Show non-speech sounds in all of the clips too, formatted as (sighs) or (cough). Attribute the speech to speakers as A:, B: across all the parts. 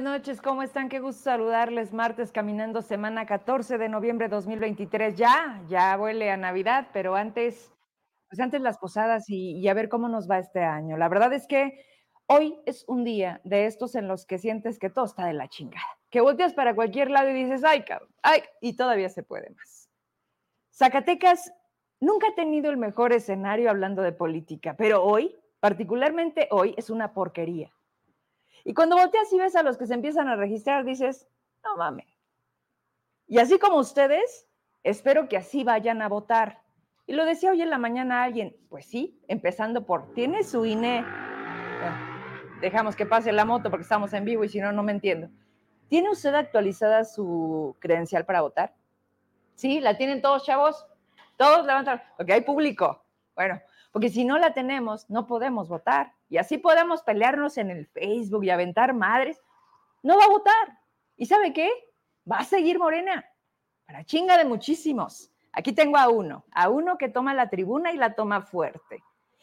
A: Noches, ¿cómo están? Qué gusto saludarles. Martes caminando, semana 14 de noviembre de 2023. Ya, ya huele a Navidad, pero antes, pues antes las posadas y, y a ver cómo nos va este año. La verdad es que hoy es un día de estos en los que sientes que todo está de la chingada. Que volteas para cualquier lado y dices, ay, cabrón, ay, y todavía se puede más. Zacatecas nunca ha tenido el mejor escenario hablando de política, pero hoy, particularmente hoy, es una porquería. Y cuando volteas y ves a los que se empiezan a registrar, dices, no mames. Y así como ustedes, espero que así vayan a votar. Y lo decía hoy en la mañana alguien, pues sí, empezando por, ¿tiene su INE? dejamos que pase la moto porque estamos en vivo y si no, no me entiendo. ¿Tiene usted actualizada su credencial para votar? Sí, la tienen todos, chavos. Todos levantan, porque hay público. Bueno, porque si no la tenemos, no podemos votar. Y así podemos pelearnos en el Facebook y aventar madres. No va a votar. ¿Y sabe qué? Va a seguir Morena. Para chinga de muchísimos. Aquí tengo a uno, a uno que toma la tribuna y la toma fuerte.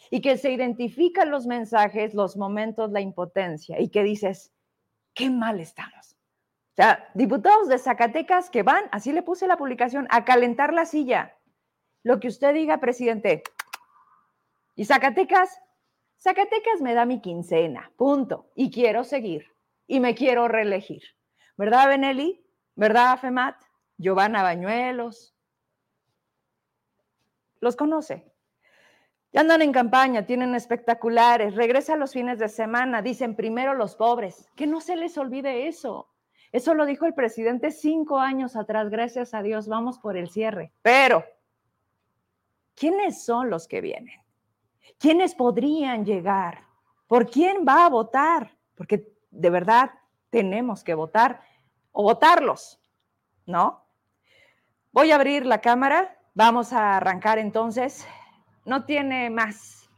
A: Y que se identifican los mensajes, los momentos, la impotencia. Y que dices, qué mal estamos. O sea, diputados de Zacatecas que van, así le puse la publicación, a calentar la silla lo que usted diga, presidente. Y Zacatecas, Zacatecas me da mi quincena, punto. Y quiero seguir. Y me quiero reelegir. ¿Verdad, Benelli? ¿Verdad, Femat? Giovanna Bañuelos. Los conoce. Ya andan en campaña, tienen espectaculares, regresa los fines de semana, dicen primero los pobres. Que no se les olvide eso. Eso lo dijo el presidente cinco años atrás, gracias a Dios, vamos por el cierre. Pero ¿quiénes son los que vienen? ¿Quiénes podrían llegar? ¿Por quién va a votar? Porque de verdad tenemos que votar o votarlos, ¿no? Voy a abrir la cámara, vamos a arrancar entonces. No tiene más.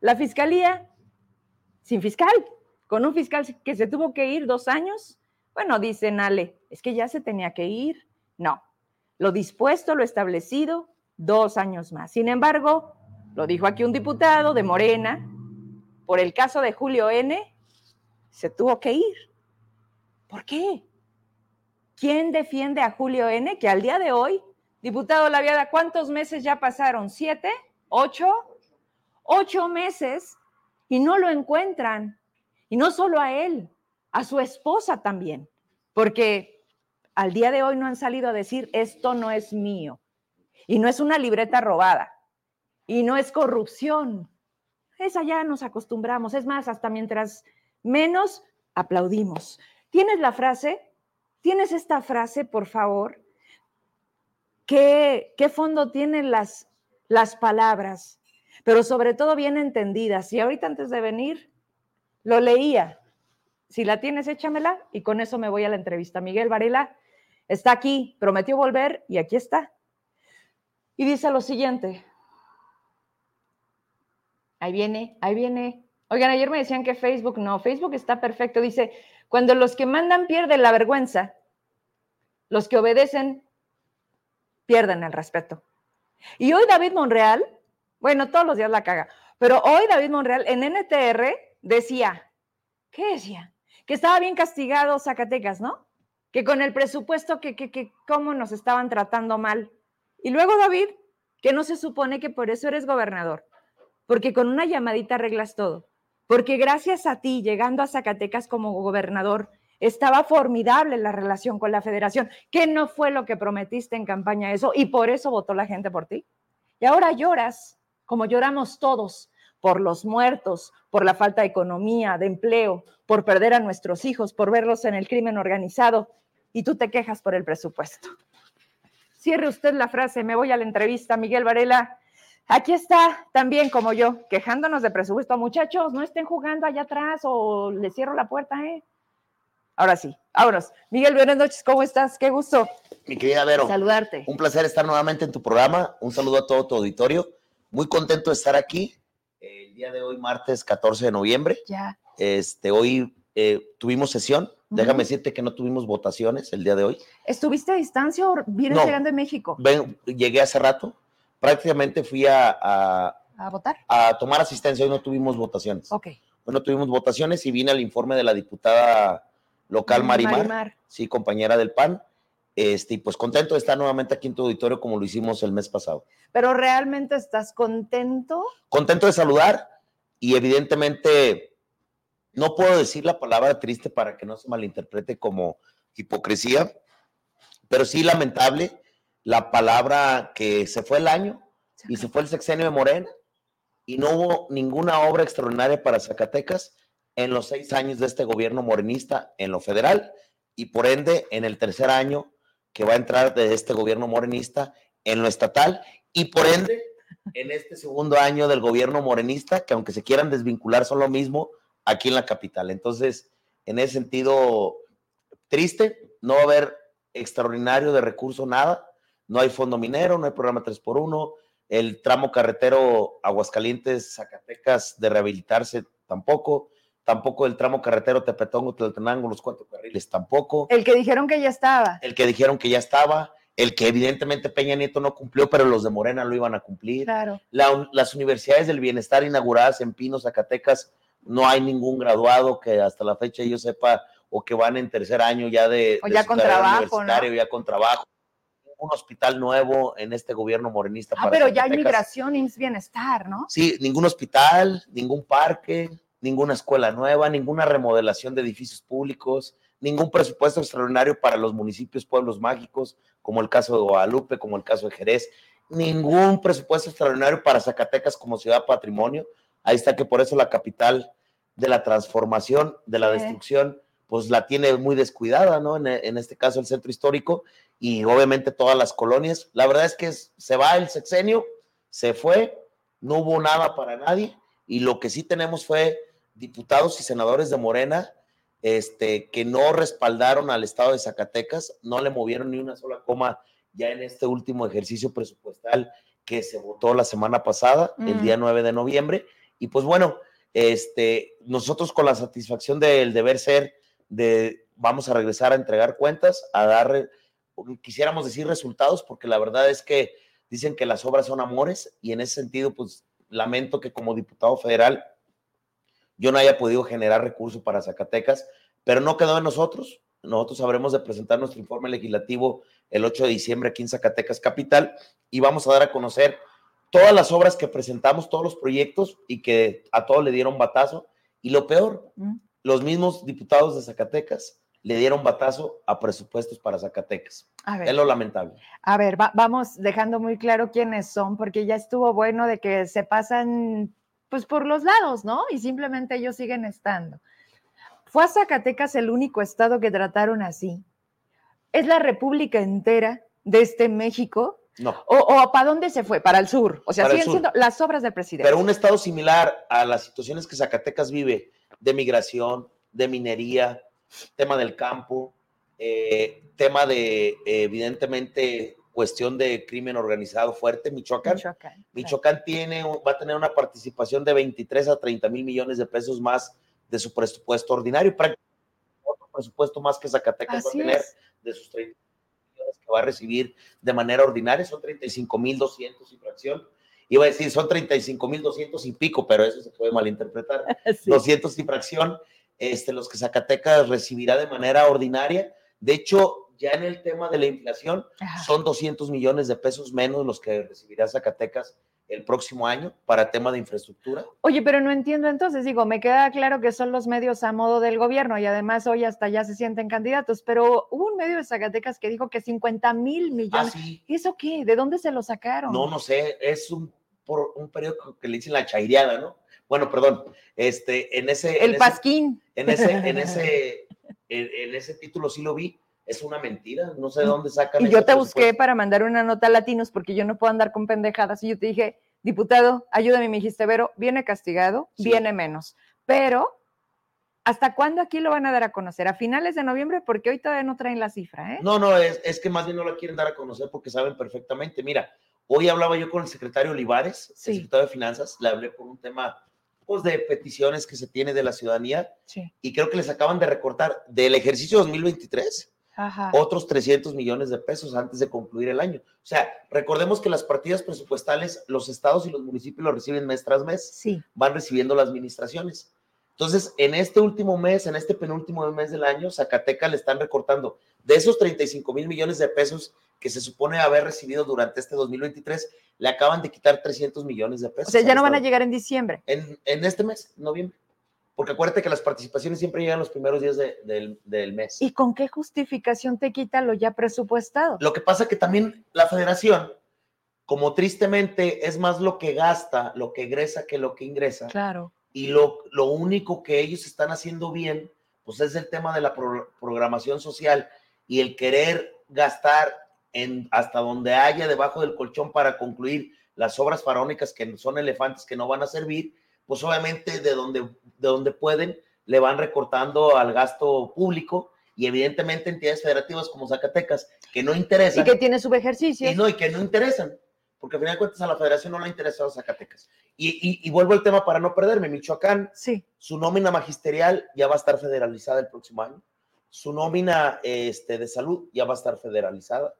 A: La fiscalía sin fiscal, con un fiscal que se tuvo que ir dos años. Bueno, dice Ale, es que ya se tenía que ir. No, lo dispuesto, lo establecido, dos años más. Sin embargo, lo dijo aquí un diputado de Morena, por el caso de Julio N., se tuvo que ir. ¿Por qué? ¿Quién defiende a Julio N., que al día de hoy, diputado Laviada, ¿cuántos meses ya pasaron? ¿Siete? ¿Ocho? Ocho meses y no lo encuentran. Y no solo a él, a su esposa también, porque al día de hoy no han salido a decir, esto no es mío. Y no es una libreta robada. Y no es corrupción. Esa ya nos acostumbramos. Es más, hasta mientras menos aplaudimos. ¿Tienes la frase? ¿Tienes esta frase, por favor? ¿Qué, qué fondo tienen las, las palabras? Pero sobre todo bien entendidas. Y ahorita antes de venir, lo leía. Si la tienes, échamela y con eso me voy a la entrevista. Miguel Varela está aquí, prometió volver y aquí está. Y dice lo siguiente. Ahí viene, ahí viene. Oigan, ayer me decían que Facebook no, Facebook está perfecto. Dice, cuando los que mandan pierden la vergüenza, los que obedecen pierden el respeto. Y hoy David Monreal, bueno, todos los días la caga, pero hoy David Monreal en NTR decía, ¿qué decía? Que estaba bien castigado Zacatecas, ¿no? Que con el presupuesto, que, que, que cómo nos estaban tratando mal. Y luego, David, que no se supone que por eso eres gobernador, porque con una llamadita arreglas todo, porque gracias a ti, llegando a Zacatecas como gobernador, estaba formidable la relación con la federación, que no fue lo que prometiste en campaña eso, y por eso votó la gente por ti. Y ahora lloras, como lloramos todos, por los muertos, por la falta de economía, de empleo, por perder a nuestros hijos, por verlos en el crimen organizado, y tú te quejas por el presupuesto. Cierre usted la frase, me voy a la entrevista, Miguel Varela. Aquí está también como yo, quejándonos de presupuesto. Muchachos, no estén jugando allá atrás o les cierro la puerta, ¿eh? Ahora sí, vámonos. Miguel, buenas noches, ¿cómo estás? Qué gusto.
B: Mi querida Vero.
A: Saludarte.
B: Un placer estar nuevamente en tu programa. Un saludo a todo tu auditorio. Muy contento de estar aquí. El día de hoy, martes 14 de noviembre.
A: Ya.
B: Este, hoy eh, tuvimos sesión Déjame decirte que no tuvimos votaciones el día de hoy.
A: ¿Estuviste a distancia o vienes llegando de México?
B: Ven, llegué hace rato. Prácticamente fui a,
A: a,
B: votar. A tomar asistencia. Hoy no tuvimos votaciones.
A: Ok.
B: Hoy no tuvimos votaciones y vine al informe de la diputada local Marimar, sí, compañera del PAN. Este, y pues contento de estar nuevamente aquí en tu auditorio como lo hicimos el mes pasado.
A: Pero realmente estás contento?
B: Contento de saludar y evidentemente no puedo decir la palabra triste para que no se malinterprete como hipocresía, pero sí lamentable la palabra que se fue el año y se fue el sexenio de Morena y no hubo ninguna obra extraordinaria para Zacatecas en los seis años de este gobierno morenista en lo federal y por ende en el tercer año que va a entrar de este gobierno morenista en lo estatal y por ende en este segundo año del gobierno morenista, que aunque se quieran desvincular son lo mismo aquí en la capital. Entonces, en ese sentido, triste, no va a haber extraordinario de recurso, nada. No hay fondo minero, no hay programa 3x1, el tramo carretero Aguascalientes, Zacatecas de rehabilitarse tampoco, tampoco el tramo carretero Tepetongo, Tlaltenango, los cuatro carriles tampoco.
A: El que dijeron que ya estaba.
B: El que dijeron que ya estaba, el que evidentemente Peña Nieto no cumplió, pero los de Morena lo iban a cumplir.
A: Claro.
B: las universidades del bienestar inauguradas en Pino, Zacatecas, no hay ningún graduado que hasta la fecha yo sepa o que van en tercer año ya de,
A: o ya con trabajo,
B: ya con trabajo un hospital nuevo en este gobierno morenista.
A: Ah, pero ya hay migración, IMSS Bienestar, ¿no?
B: Sí, ningún hospital, ningún parque, ninguna escuela nueva, ninguna remodelación de edificios públicos, ningún presupuesto extraordinario para los municipios, pueblos mágicos, como el caso de Guadalupe, como el caso de Jerez, ningún presupuesto extraordinario para Zacatecas como ciudad patrimonio. Ahí está que por eso la capital de la transformación, de la destrucción, pues la tiene muy descuidada, ¿no? En, en, este caso el centro histórico y obviamente todas las colonias. La verdad es que se va el sexenio, se fue, no hubo nada para nadie y lo que sí tenemos fue diputados y senadores de Morena este, que no respaldaron al Estado de Zacatecas, no le movieron ni una sola coma ya en este último ejercicio presupuestal que se votó la semana pasada, el día 9 de noviembre. Y pues bueno, este, nosotros con la satisfacción del deber ser de vamos a regresar a entregar cuentas, a dar, quisiéramos decir resultados, porque la verdad es que dicen que las obras son amores y en ese sentido, pues lamento que como diputado federal yo no haya podido generar recursos para Zacatecas, pero no quedó en nosotros. Nosotros habremos de presentar nuestro informe legislativo el 8 de diciembre aquí en Zacatecas Capital y vamos a dar a conocer todas las obras que presentamos, todos los proyectos y que a todos le dieron batazo. Y lo peor, los mismos diputados de Zacatecas le dieron batazo a presupuestos para Zacatecas. es lo lamentable.
A: A ver, vamos dejando muy claro quiénes son, porque ya estuvo bueno de que se pasan pues por los lados, ¿no? Y simplemente ellos siguen estando. ¿Fue a Zacatecas el único estado que trataron así? ¿Es la república entera de este México?
B: No.
A: ¿O, para dónde se fue? Para el sur. O sea, siguen siendo las obras del presidente.
B: Pero un estado similar a las situaciones que Zacatecas vive de migración, de minería, tema del campo, eh, tema de, evidentemente, cuestión de crimen organizado fuerte, Michoacán. Michoacán, tiene, va a tener una participación de 23 a 30 mil millones de pesos más de su presupuesto ordinario, prácticamente otro presupuesto más que Zacatecas va a tener de sus 30 millones que va a recibir de manera ordinaria, son 35 mil 200 y fracción. Iba a decir, son 35 mil 200 y pico, pero eso se puede malinterpretar. (laughs) 200 y fracción, este, los que Zacatecas recibirá de manera ordinaria. De hecho, ya en el tema de la inflación, son 200 millones de pesos menos los que recibirá Zacatecas el próximo año para tema de infraestructura.
A: Oye, pero no entiendo entonces, digo, me queda claro que son los medios a modo del gobierno y además hoy hasta ya se sienten candidatos, pero hubo un medio de Zacatecas que dijo que 50 mil millones. Ah, ¿Eso qué? ¿De dónde se lo sacaron?
B: No, no sé, es un, por un periodo que le dicen la chaireada, ¿no? Bueno, perdón, este, en ese...
A: El pasquín.
B: En ese, en (laughs) ese, en ese título sí lo vi, es una mentira, no sé de dónde sacan.
A: Y yo te busqué para mandar una nota a Latinos porque yo no puedo andar con pendejadas y yo te dije, diputado, ayúdame, me dijiste, Vero, viene castigado, viene menos, pero ¿hasta cuándo aquí lo van a dar a conocer? ¿A finales de noviembre? Porque hoy todavía no traen la cifra, ¿eh?
B: No, no, es, es que más bien no la quieren dar a conocer porque saben perfectamente. Mira, hoy hablaba yo con el secretario Olivares, el secretario de Finanzas, le hablé por un tema pues, de peticiones que se tiene de la ciudadanía y creo que les acaban de recortar del ejercicio 2023 otros 300 millones de pesos antes de concluir el año. O sea, recordemos que las partidas presupuestales, los estados y los municipios lo reciben mes tras mes,
A: sí.
B: van recibiendo las administraciones. Entonces, en este último mes, en este penúltimo mes del año, Zacatecas le están recortando de esos 35 mil millones de pesos que se supone haber recibido durante este 2023, le acaban de quitar 300 millones de pesos.
A: O sea, ya no van a llegar en diciembre.
B: En, en este mes, noviembre. Porque acuérdate que las participaciones siempre llegan los primeros días de, del, del mes.
A: ¿Y con qué justificación te quita lo ya presupuestado?
B: Lo que pasa que también la federación, como tristemente es más lo que gasta, lo que egresa que lo que ingresa.
A: Claro.
B: Y lo, lo único que ellos están haciendo bien, pues es el tema de la pro, programación social y el querer gastar en hasta donde haya debajo del colchón para concluir las obras faraónicas que son elefantes que no van a servir, pues obviamente de donde, de donde pueden le van recortando al gasto público y evidentemente entidades federativas como Zacatecas que no interesan.
A: Y que tiene subejercicio.
B: Y no, y que no interesan, porque al final de cuentas a la federación no le ha interesado Zacatecas. Y, y, y, vuelvo al tema para no perderme, Michoacán,
A: sí.
B: su nómina magisterial ya va a estar federalizada el próximo año, su nómina este, de salud ya va a estar federalizada,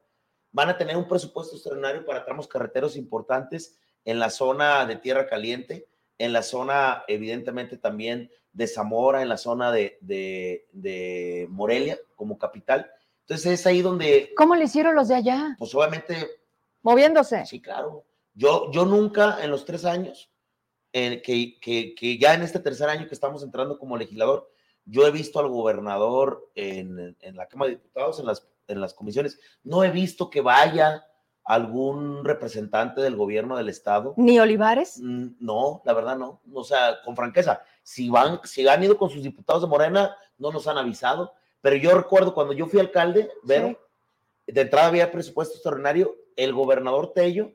B: van a tener un presupuesto extraordinario para tramos carreteros importantes en la zona de Tierra Caliente, en la zona, evidentemente, también de Zamora, en la zona de, de, de, Morelia como capital. Entonces es ahí donde...
A: ¿Cómo le hicieron los de allá?
B: Pues obviamente...
A: Moviéndose.
B: Sí, claro. Yo, yo nunca en los tres años, eh, que, que, que, ya en este tercer año que estamos entrando como legislador, yo he visto al gobernador en, en la Cámara de Diputados, en las, en las comisiones, no he visto que vaya algún representante del gobierno del estado.
A: ¿Ni Olivares?
B: No, la verdad no. O sea, con franqueza, si van, si han ido con sus diputados de Morena, no nos han avisado. Pero yo recuerdo cuando yo fui alcalde, Vero, sí. de entrada había presupuesto extraordinario, el gobernador Tello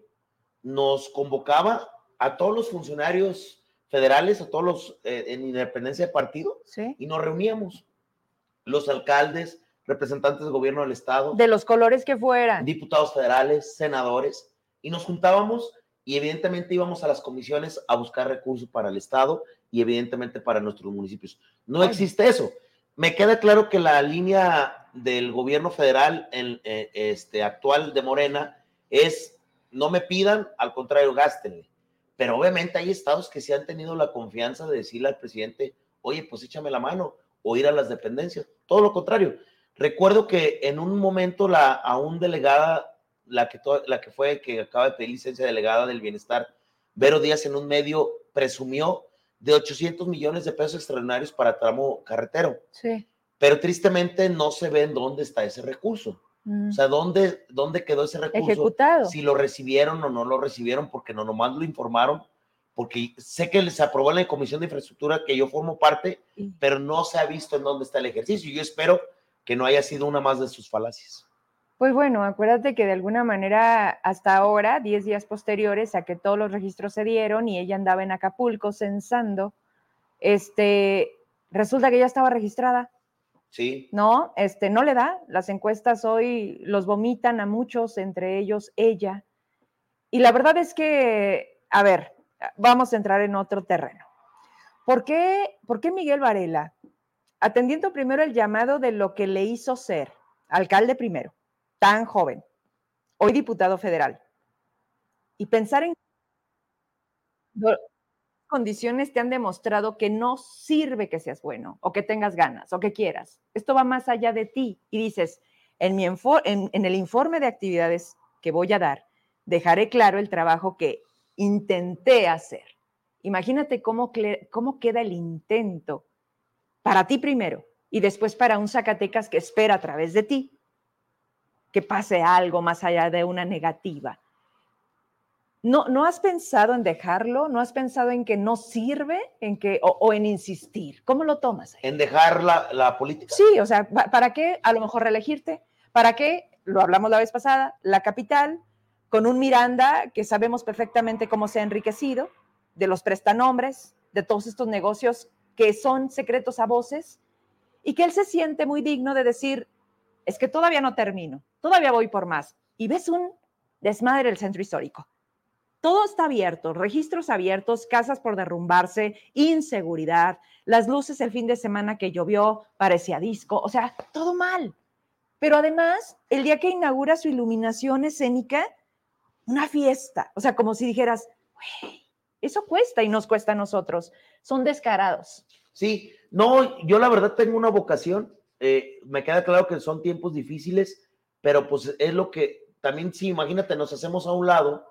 B: nos convocaba a todos los funcionarios federales, a todos los eh, en independencia de partido,
A: sí.
B: y nos reuníamos. Los alcaldes, representantes del gobierno del estado.
A: De los colores que fueran.
B: Diputados federales, senadores, y nos juntábamos y evidentemente íbamos a las comisiones a buscar recursos para el estado y evidentemente para nuestros municipios. No Ay. existe eso. Me queda claro que la línea del gobierno federal en, eh, este, actual de Morena es no me pidan, al contrario, gástenle. Pero obviamente hay estados que sí han tenido la confianza de decirle al presidente, oye, pues échame la mano, o ir a las dependencias. Todo lo contrario. Recuerdo que en un momento la aún delegada, la que, la que fue, que acaba de pedir licencia delegada del bienestar, Vero Díaz en un medio presumió de 800 millones de pesos extraordinarios para tramo carretero.
A: Sí.
B: Pero tristemente no se ve en dónde está ese recurso. Mm. O sea, ¿dónde, ¿dónde quedó ese recurso?
A: Ejecutado.
B: Si lo recibieron o no lo recibieron, porque no nomás lo informaron, porque sé que se aprobó en la Comisión de Infraestructura que yo formo parte, sí. pero no se ha visto en dónde está el ejercicio. Yo espero que no haya sido una más de sus falacias.
A: Pues bueno, acuérdate que de alguna manera hasta ahora, 10 días posteriores a que todos los registros se dieron y ella andaba en Acapulco censando, este, resulta que ya estaba registrada.
B: Sí.
A: No, este, no le da. Las encuestas hoy los vomitan a muchos, entre ellos ella. Y la verdad es que, a ver, vamos a entrar en otro terreno. ¿Por qué, por qué Miguel Varela, atendiendo primero el llamado de lo que le hizo ser alcalde primero, tan joven, hoy diputado federal, y pensar en condiciones te han demostrado que no sirve que seas bueno o que tengas ganas o que quieras. Esto va más allá de ti y dices, en, mi en, el informe de actividades que voy a dar, dejaré claro el trabajo que intenté hacer. Imagínate cómo, cómo queda el intento para ti primero y después para un Zacatecas que espera a través de ti que pase algo más allá de una negativa. ¿No, ¿No has pensado en dejarlo? ¿No has pensado en que no sirve en que, o, o en insistir? ¿Cómo lo tomas?
B: En dejar la, la política.
A: Sí, o sea, ¿para qué a lo mejor reelegirte? ¿Para qué? Lo hablamos la vez pasada, la capital, con un Miranda que sabemos perfectamente cómo se ha enriquecido, de los prestanombres, de todos estos negocios que son secretos a voces, y que él se siente muy digno de decir, es que todavía no termino, todavía voy por más. Y ves un desmadre el centro histórico. Todo está abierto, registros abiertos, casas por derrumbarse, inseguridad, las luces el fin de semana que llovió parecía disco, o sea, todo mal. Pero además, el día que inaugura su iluminación escénica, una fiesta, o sea, como si dijeras, eso cuesta y nos cuesta a nosotros. Son descarados.
B: Sí, no, yo la verdad tengo una vocación. eh, me queda claro que son tiempos difíciles, pero pues es lo que también, sí, imagínate, nos hacemos a un lado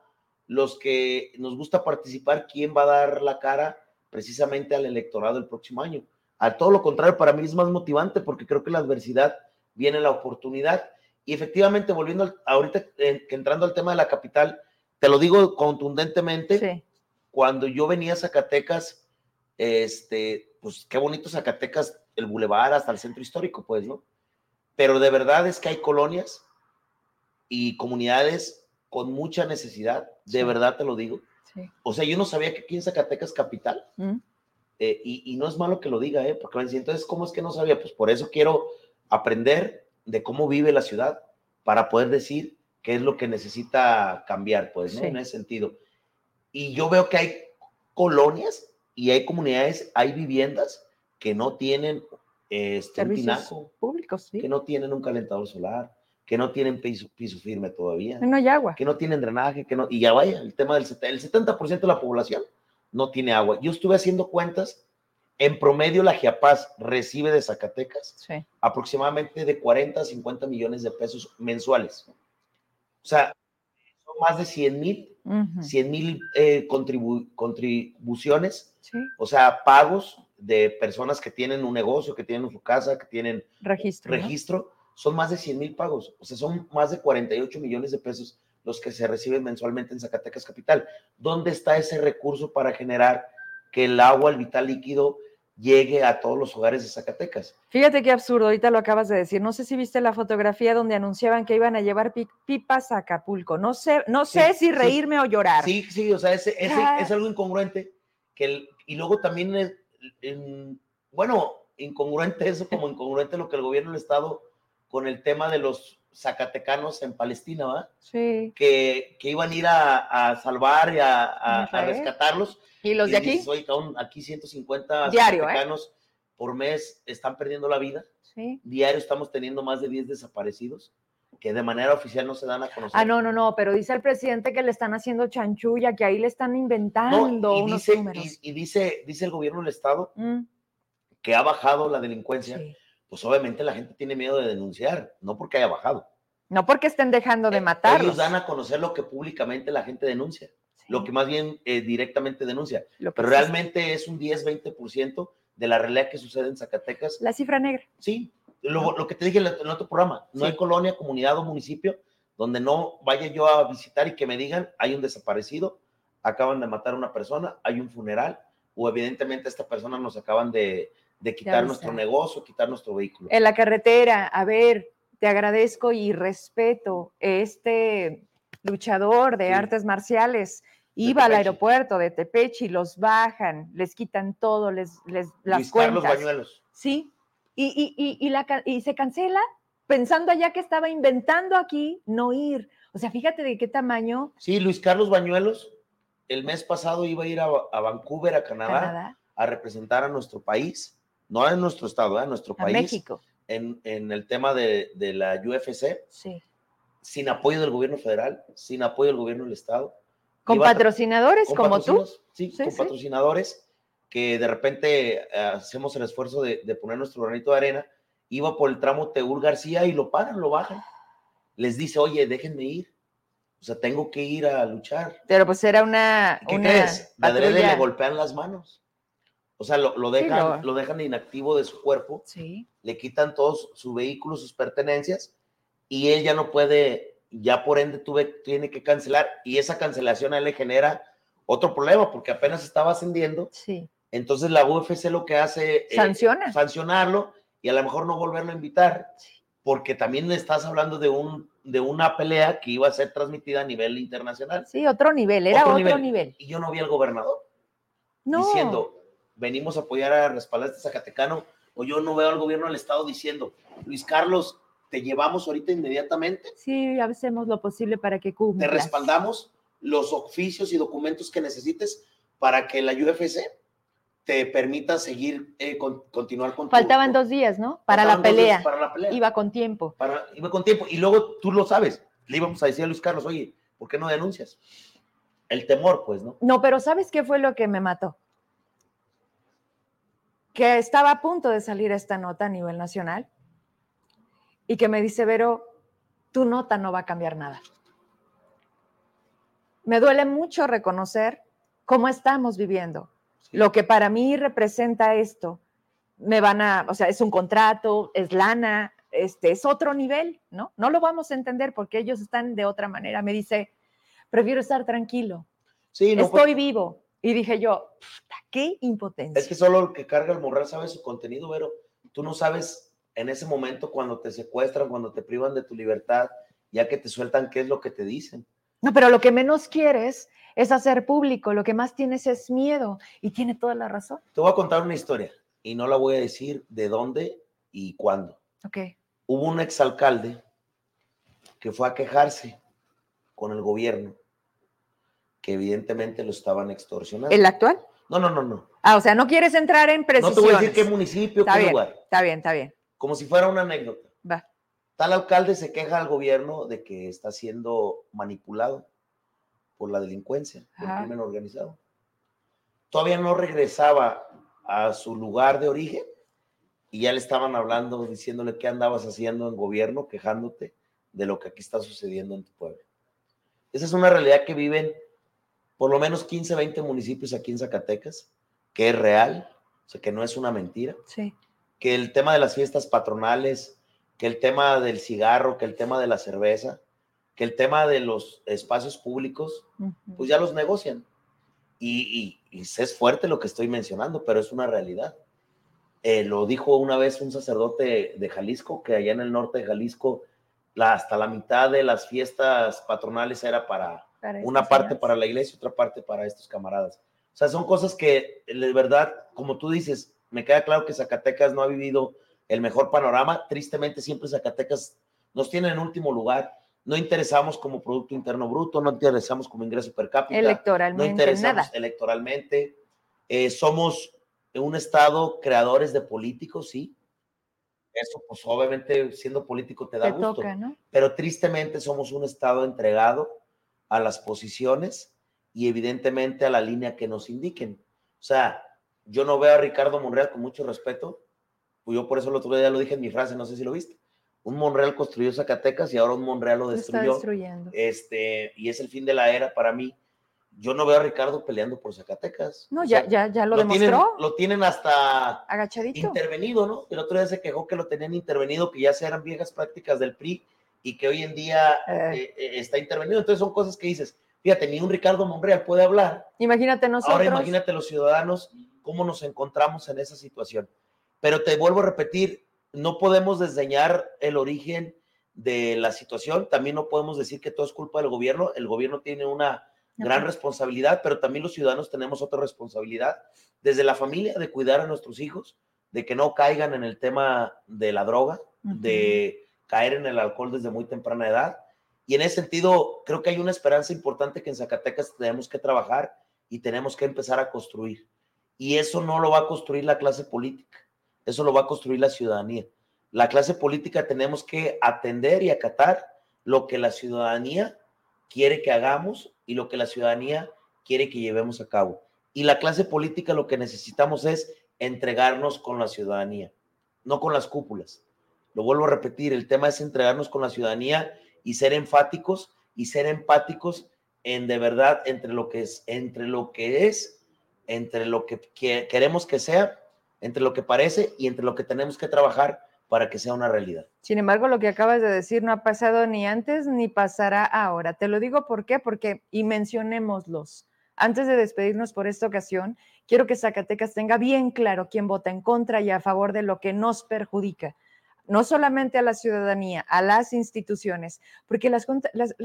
B: los que nos gusta participar, quién va a dar la cara precisamente al electorado el próximo año. A todo lo contrario, para mí es más motivante porque creo que la adversidad viene la oportunidad. Y efectivamente, volviendo al- ahorita, eh, que entrando al tema de la capital, te lo digo contundentemente,
A: Sí.
B: cuando yo venía a Zacatecas, este, pues qué bonito Zacatecas, el bulevar hasta el centro histórico, pues, ¿no? Pero de verdad es que hay colonias y comunidades con mucha necesidad, de
A: Sí.
B: verdad te lo digo.
A: sí.
B: O sea, yo no sabía que aquí en Zacatecas capital,
A: Mm.
B: eh, y, y no es malo que lo diga, ¿eh? Porque me decían, entonces, ¿cómo es que no sabía? Pues por eso quiero aprender de cómo vive la ciudad para poder decir qué es lo que necesita cambiar, pues, ¿no?
A: Sí.
B: En ese sentido. Y yo veo que hay colonias y hay comunidades, hay viviendas que no tienen este, un
A: Servicios
B: tinaco,
A: públicos, sí.
B: que no tienen un calentador solar, que no tienen piso, piso firme todavía
A: No hay agua.
B: que no tienen drenaje, que no, y ya vaya, el tema del set- el 70% de la población no tiene agua. Yo estuve haciendo cuentas, en promedio la Giapaz recibe de Zacatecas
A: Sí.
B: aproximadamente de 40 a 50 millones de pesos mensuales. O sea, son más de 100 mil,
A: Ujú.
B: 100 mil eh, contribu- contribuciones,
A: Sí.
B: o sea, pagos de personas que tienen un negocio, que tienen su casa, que tienen
A: Registro. ¿no?
B: Son más de 100 mil pagos. O sea, son más de 48 millones de pesos los que se reciben mensualmente en Zacatecas Capital. ¿Dónde está ese recurso para generar que el agua, el vital líquido, llegue a todos los hogares de Zacatecas?
A: Fíjate qué absurdo, ahorita lo acabas de decir. No sé si viste la fotografía donde anunciaban que iban a llevar pi- pipas a Acapulco. No sé, no
B: Sí,
A: sé si
B: sí.
A: reírme o llorar.
B: Sí, sí, o sea, ese, ese es algo incongruente. Que el- y luego también, es, en- bueno, incongruente eso, como incongruente lo que el gobierno del Estado con el tema de los zacatecanos en Palestina, ¿va?
A: Sí.
B: que, que iban a ir a, a salvar y a, a- a rescatarlos.
A: ¿Y los
B: Y
A: de aquí?
B: "Oye, aquí 150
A: Diario, ¿eh?
B: zacatecanos por mes están perdiendo la vida.
A: Sí.
B: Diario estamos teniendo más de 10 desaparecidos que de manera oficial no se dan a conocer.
A: Ah, no, no, no, pero dice el presidente que le están haciendo chanchulla, que ahí le están
B: No,
A: inventando
B: y
A: unos
B: dice,
A: números.
B: y, y dice, dice el gobierno del Estado
A: Mm,
B: que ha bajado la delincuencia.
A: sí.
B: Pues obviamente la gente tiene miedo de denunciar, no porque haya bajado.
A: No porque estén dejando de
B: Eh,
A: matarlos.
B: Ellos dan a conocer lo que públicamente la gente denuncia,
A: Sí,
B: lo que más bien eh, directamente denuncia.
A: lo
B: pero
A: sí es
B: realmente es un 10-20% de la realidad que sucede en Zacatecas.
A: La cifra negra.
B: Sí, lo, lo que te dije en el en el otro programa, no
A: Sí.
B: hay colonia, comunidad o municipio donde no vaya yo a visitar y que me digan, hay un desaparecido, acaban de matar a una persona, hay un funeral, o evidentemente a esta persona nos acaban de, de quitar nuestro negocio, quitar nuestro vehículo.
A: En la carretera, a ver, te agradezco y respeto este luchador de
B: Sí.
A: artes marciales. Iba al aeropuerto de Tepechi, los bajan, les quitan todo, les, les las
B: Luis Carlos
A: cuentas.
B: Bañuelos.
A: Sí, y, y, y, y la, y se cancela pensando allá que estaba inventando aquí no ir. O sea, fíjate de qué tamaño
B: Sí, Luis Carlos Bañuelos, el mes pasado iba a ir a, a Vancouver, a Canadá,
A: Canadá,
B: a representar a nuestro país, no a nuestro estado, ¿eh? a nuestro
A: a
B: país,
A: México.
B: en, en el tema de, de la UFC,
A: Sí.
B: sin apoyo del gobierno federal, sin apoyo del gobierno del estado.
A: Con patrocinadores
B: con
A: como tú.
B: Sí,
A: Sí,
B: con
A: sí.
B: patrocinadores que de repente eh, hacemos el esfuerzo de, de poner nuestro granito de arena. Iba por el tramo Teúl García y lo paran, lo bajan. Les dice, oye, déjenme ir. O sea, tengo que ir a luchar.
A: Pero pues era una.
B: ¿Qué
A: una
B: crees? De le golpean las manos. O sea, lo, lo dejan,
A: lo-
B: lo dejan inactivo de su cuerpo,
A: Sí.
B: le quitan todos su vehículo, sus pertenencias, y él ya no puede, ya por ende tuve, tiene que cancelar, y esa cancelación a él le genera otro problema, porque apenas estaba ascendiendo,
A: Sí.
B: entonces la UFC lo que hace es
A: Sanciona.
B: sancionarlo y a lo mejor no volverlo a invitar, porque también estás hablando de, un, de una pelea que iba a ser transmitida a nivel internacional.
A: Sí, otro nivel, era
B: Otro
A: otro,
B: nivel.
A: nivel.
B: Y yo no vi al gobernador
A: No.
B: diciendo, venimos a apoyar a respaldar a este Zacatecano, o yo no veo al gobierno del estado diciendo, Luis Carlos, te llevamos ahorita inmediatamente,
A: Sí, hacemos lo posible para que cumpla.
B: te respaldamos los oficios y documentos que necesites para que la UFC te permita seguir, eh, con- continuar con
A: Faltaban dos días, ¿no? Para la pelea.
B: Para la pelea.
A: Iba con tiempo.
B: Para- iba con tiempo. Y luego tú lo sabes, le íbamos a decir a Luis Carlos, oye, ¿por qué no denuncias? El temor, pues, ¿no?
A: No, pero ¿sabes qué fue lo que me mató? Que estaba a punto de salir esta nota a nivel nacional y que me dice, Vero, tu nota no va a cambiar nada. Me duele mucho reconocer cómo estamos viviendo. Lo que para mí representa esto, me van a, o sea, es un contrato, es lana, este, es otro nivel, ¿no? No lo vamos a entender porque ellos están de otra manera. Me dice, prefiero estar tranquilo. Sí, no, Estoy vivo. Y dije yo, qué impotencia.
B: Es que solo el que carga el morral sabe su contenido, pero tú no sabes en ese momento cuando te secuestran, cuando te privan de tu libertad, ya que te sueltan, qué es lo que te dicen.
A: No, pero lo que menos quieres es hacer público, lo que más tienes es miedo y tiene toda la razón.
B: Te voy a contar una historia y no la voy a decir de dónde y cuándo.
A: Ok.
B: Hubo un exalcalde que fue a quejarse con el gobierno que evidentemente lo estaban extorsionando.
A: ¿El actual?
B: No, no, no, no.
A: Ah, o sea, no quieres entrar en precisiones.
B: No te voy a decir qué municipio, qué lugar.
A: Está bien, está bien.
B: Como si fuera una anécdota.
A: Va.
B: Tal alcalde se queja al gobierno de que está siendo manipulado por la delincuencia, el crimen organizado. Todavía no regresaba a su lugar de origen y ya le estaban hablando, diciéndole qué andabas haciendo en gobierno, quejándote de lo que aquí está sucediendo en tu pueblo. Esa es una realidad que viven por lo menos 15, 20 municipios aquí en Zacatecas, que es real, o sea, que no es una mentira.
A: Sí.
B: Que el tema de las fiestas patronales, que el tema del cigarro, que el tema de la cerveza, que el tema de los espacios públicos, pues ya los negocian. Y, es fuerte lo que estoy mencionando, pero es una realidad. Eh, lo dijo una vez un sacerdote de Jalisco, que allá en el norte de Jalisco, hasta la mitad de las fiestas patronales era para una parte para la iglesia, otra parte para estos camaradas. O sea, son cosas que de verdad, como tú dices, me queda claro que Zacatecas no ha vivido el mejor panorama. Tristemente, siempre Zacatecas nos tiene en último lugar. No interesamos como Producto Interno Bruto, no interesamos como ingreso per cápita.
A: Electoralmente.
B: No interesamos electoralmente. Eh, somos un Estado creadores de políticos, sí. Eso, pues obviamente, siendo político te da gusto. Pero tristemente somos un Estado entregado a las posiciones y evidentemente a la línea que nos indiquen. O sea, yo no veo a Ricardo Monreal con mucho respeto, pues yo por eso el otro día lo dije en mi frase, no sé si lo viste. Un Monreal construyó Zacatecas y ahora un Monreal lo destruyó.
A: destruyendo.
B: Este, y es el fin de la era para mí. Yo no veo a Ricardo peleando por Zacatecas.
A: No, ya, ya, ya lo, demostró.
B: Tienen, lo tienen hasta
A: agachadito.
B: Intervenido, ¿no? El otro día se quejó que lo tenían intervenido, que ya eran viejas prácticas del PRI y que hoy en día eh. Eh, eh, está intervenido. Entonces son cosas que dices, fíjate, ni un Ricardo Monreal puede hablar.
A: Imagínate nosotros.
B: Ahora imagínate los ciudadanos cómo nos encontramos en esa situación. Pero te vuelvo a repetir, no podemos desdeñar el origen de la situación, también no podemos decir que todo es culpa del gobierno, el gobierno tiene una gran responsabilidad, pero también los ciudadanos tenemos otra responsabilidad, desde la familia, de cuidar a nuestros hijos, de que no caigan en el tema de la droga, de caer en el alcohol desde muy temprana edad. Y en ese sentido, creo que hay una esperanza importante que en Zacatecas tenemos que trabajar y tenemos que empezar a construir. Y eso no lo va a construir la clase política, eso lo va a construir la ciudadanía. La clase política tenemos que atender y acatar lo que la ciudadanía quiere que hagamos y lo que la ciudadanía quiere que llevemos a cabo. Y la clase política lo que necesitamos es entregarnos con la ciudadanía, no con las cúpulas. Lo vuelvo a repetir, el tema es entregarnos con la ciudadanía y ser enfáticos y ser empáticos en de verdad entre lo que es, entre lo que es, entre lo que, queremos que sea, entre lo que parece y entre lo que tenemos que trabajar para que sea una realidad.
A: Sin embargo, lo que acabas de decir no ha pasado ni antes ni pasará ahora. Te lo digo por qué, porque, y mencionémoslos, antes de despedirnos por esta ocasión, quiero que Zacatecas tenga bien claro quién vota en contra y a favor de lo que nos perjudica no solamente a la ciudadanía, a las instituciones, porque las,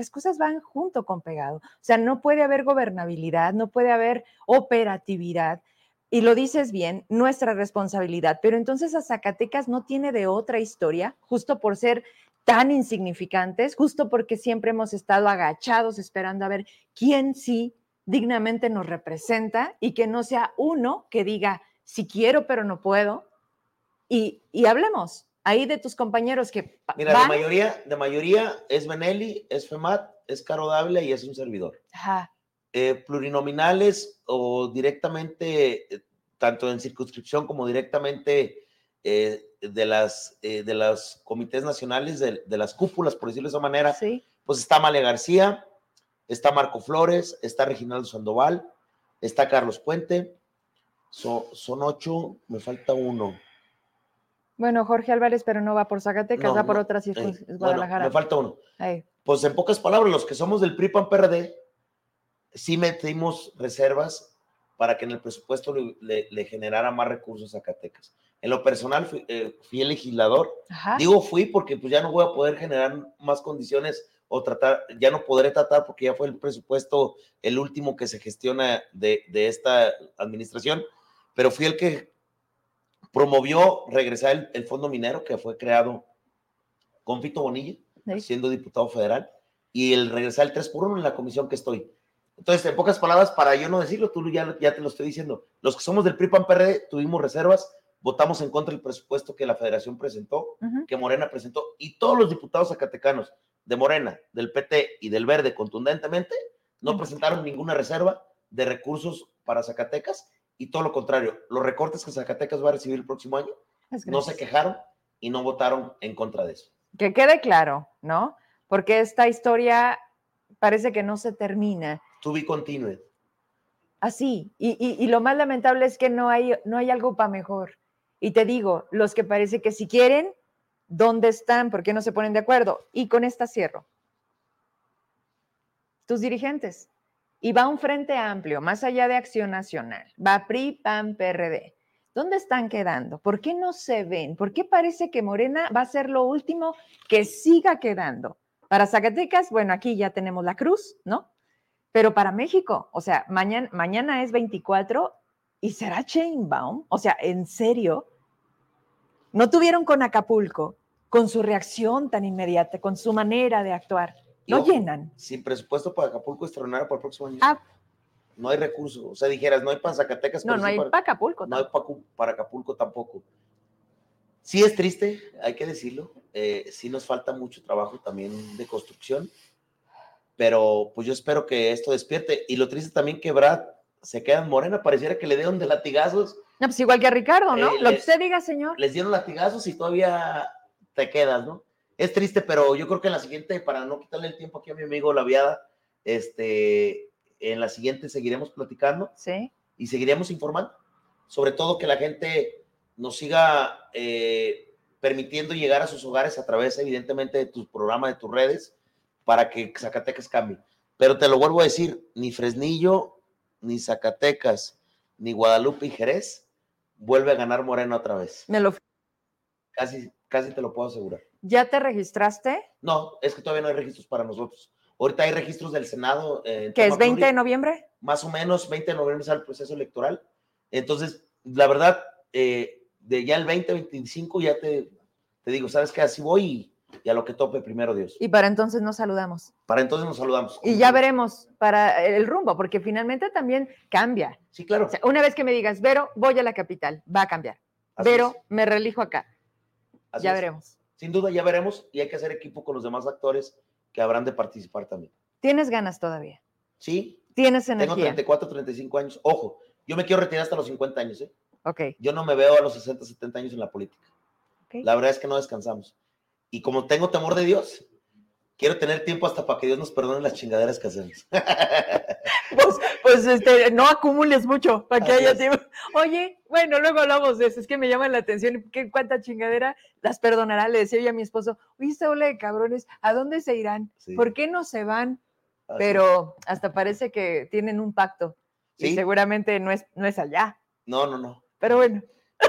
A: cosas van junto con pegado. O sea, no puede haber gobernabilidad, no puede haber operatividad. Y lo dices bien, nuestra responsabilidad, pero entonces a Zacatecas no tiene de otra historia, justo por ser tan insignificantes, justo porque siempre hemos estado agachados esperando a ver quién sí dignamente nos representa y que no sea uno que diga, si quiero, pero no puedo. Y, y hablemos, ahí de tus compañeros que.
B: Mira, de mayoría, de mayoría es Benelli, es FEMAT, es Caro Dávila y es un servidor.
A: Ajá.
B: Eh, plurinominales o directamente eh, tanto en circunscripción como directamente eh, de, las, de los comités nacionales, de, de, las cúpulas, por decirlo de esa manera,
A: sí.
B: pues está Male García, está Marco Flores, está Reginaldo Sandoval, está Carlos Puente, so, son ocho, me falta uno.
A: Bueno, Jorge Álvarez, pero no va por Zacatecas,
B: No,
A: va por otras, es,
B: eh, bueno, me falta uno.
A: Ahí.
B: Pues en pocas palabras, los que somos del PRI PAN PRD, sí metimos reservas para que en el presupuesto le, le- le generara más recursos a Zacatecas. En lo personal, fui, eh, fui legislador.
A: Ajá.
B: Digo fui porque pues ya no voy a poder generar más condiciones o tratar, ya no podré tratar porque ya fue el presupuesto el último que se gestiona de, de esta administración, pero fui el que promovió regresar el, el fondo minero que fue creado con Fito Bonilla
A: Sí.
B: siendo diputado federal, y el regresar el 3 por 1 en la comisión que estoy. Entonces, en pocas palabras, para yo no decirlo, tú ya, ya te lo estoy diciendo, los que somos del PRI PAN PRD tuvimos reservas, votamos en contra del presupuesto que la federación presentó, que Morena presentó, y todos los diputados zacatecanos de Morena, del PT y del Verde contundentemente, no presentaron ninguna reserva de recursos para Zacatecas, y todo lo contrario, los recortes que Zacatecas va a recibir el próximo año,
A: Es
B: no se quejaron y no votaron en contra de eso.
A: Que quede claro, ¿no? Porque esta historia parece que no se termina
B: To be continued.
A: así. Y, y- y lo más lamentable es que no hay, no hay algo para mejor. Y te digo, los que parece que si quieren, ¿dónde están? ¿Por qué no se ponen de acuerdo? Y con esta cierro. Tus dirigentes. Y va un frente amplio, más allá de Acción Nacional. Va PRI, PAN, PRD. ¿Dónde están quedando? ¿Por qué no se ven? ¿Por qué parece que Morena va a ser lo último que siga quedando? Para Zacatecas, bueno, aquí ya tenemos la cruz, ¿no? Pero para México, o sea, mañana, es 24 y será Chainbaum. O sea, ¿en serio? No tuvieron con Acapulco, con su reacción tan inmediata, con su manera de actuar. No llenan.
B: Sin presupuesto para Acapulco extraordinario para el próximo año.
A: Ah.
B: No hay recursos. O sea, dijeras, no hay para Zacatecas.
A: No, no hay
B: para,
A: para Acapulco.
B: no hay
A: tampoco.
B: pa- para Acapulco tampoco. Sí es triste, hay que decirlo. eh, sí nos falta mucho trabajo también de construcción. Pero pues yo espero que esto despierte. Y lo triste también que Brad se queda en morena. Pareciera que le dieron de latigazos.
A: No, pues igual que a Ricardo, ¿no?
B: Eh,
A: Lo que usted diga, señor.
B: Les dieron latigazos y todavía te quedas, ¿no? Es triste, pero yo creo que en la siguiente, para no quitarle el tiempo aquí a mi amigo La Viada, este, en la siguiente seguiremos platicando
A: Sí.
B: y seguiremos informando. Sobre todo que la gente nos siga eh, permitiendo llegar a sus hogares a través, evidentemente, de tu programa, de tus redes, para que Zacatecas cambie. Pero te lo vuelvo a decir, ni Fresnillo, ni Zacatecas, ni Guadalupe y Jerez vuelve a ganar Morena otra vez.
A: Me lo...
B: Casi, casi te lo puedo asegurar.
A: ¿Ya te registraste?
B: No, es que todavía no hay registros para nosotros. Ahorita hay registros del Senado. eh,
A: ¿Que es
B: tema
A: 20 de noviembre?
B: Más o menos 20 de noviembre sale el proceso electoral. Entonces, la verdad, eh, de ya el 2025 ya te, te digo, ¿sabes qué? Así voy y, y a lo que tope primero Dios.
A: Y para entonces nos saludamos.
B: Para entonces nos saludamos.
A: Y ya veremos para el rumbo, porque finalmente también cambia.
B: Sí, claro.
A: O sea, una vez que me digas, Vero, voy a la capital, va a cambiar.
B: así
A: Vero,
B: es,
A: me relijo acá.
B: Así
A: ya
B: es.
A: veremos.
B: Sin duda, ya veremos y hay que hacer equipo con los demás actores que habrán de participar también.
A: Tienes ganas todavía.
B: Sí,
A: Tienes
B: tengo
A: energía.
B: 34, 35 años. Ojo, yo me quiero retirar hasta los 50 años, ¿eh?
A: Ok.
B: Yo no me veo a los 60, 70 años en la política.
A: Ok.
B: La verdad es que no descansamos. Y como tengo temor de Dios, quiero tener tiempo hasta para que Dios nos perdone las chingaderas que hacemos. (laughs)
A: Pues, este, no acumules mucho para que
B: Así
A: haya tiempo. Oye, bueno, luego hablamos de eso. Es que me llama la atención. ¿Qué, ¿Cuánta chingadera las perdonará? Le decía yo a mi esposo, oye, esta ola de cabrones, ¿a dónde se irán?
B: Sí,
A: ¿Por qué no se van?
B: así
A: Pero hasta parece que tienen un pacto. Y seguramente no es, no es allá.
B: No, no, no.
A: Pero bueno,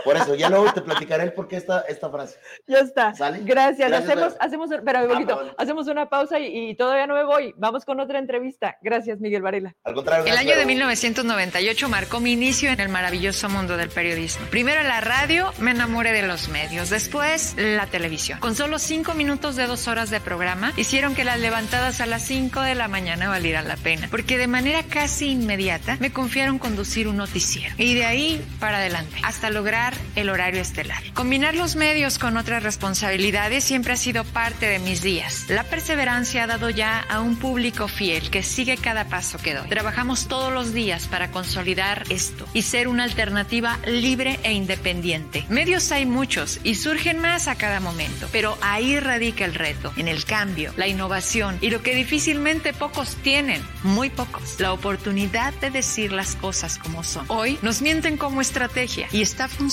B: Por eso, ya luego te platicaré el por qué esta, esta frase.
A: ya está.
B: ¿Sale?
A: Gracias.
B: Gracias,
A: hacemos, hacemos, espera un
B: Ah,
A: poquito,
B: perdón.
A: hacemos una pausa y, y todavía no me voy. Vamos con otra entrevista. Gracias, Miguel Varela.
B: Al contrario,
C: El año de
B: Vero.
C: 1998 marcó mi inicio en el maravilloso mundo del periodismo. Primero en la radio me enamoré de los medios, después la televisión. Con solo cinco minutos de dos horas de programa hicieron que las levantadas a las 5 de la mañana valieran la pena, porque de manera casi inmediata me confiaron conducir un noticiero y de ahí para adelante, hasta lograr
D: el horario estelar. Combinar los medios con otras responsabilidades siempre ha sido parte de mis días. La perseverancia ha dado ya a un público fiel que sigue cada paso que doy. Trabajamos todos los días para consolidar esto y ser una alternativa libre e independiente. Medios hay muchos y surgen más a cada momento, pero ahí radica el reto, en el cambio, la innovación y lo que difícilmente pocos tienen, muy pocos, la oportunidad de decir las cosas como son. Hoy nos mienten como estrategia y está funcionando.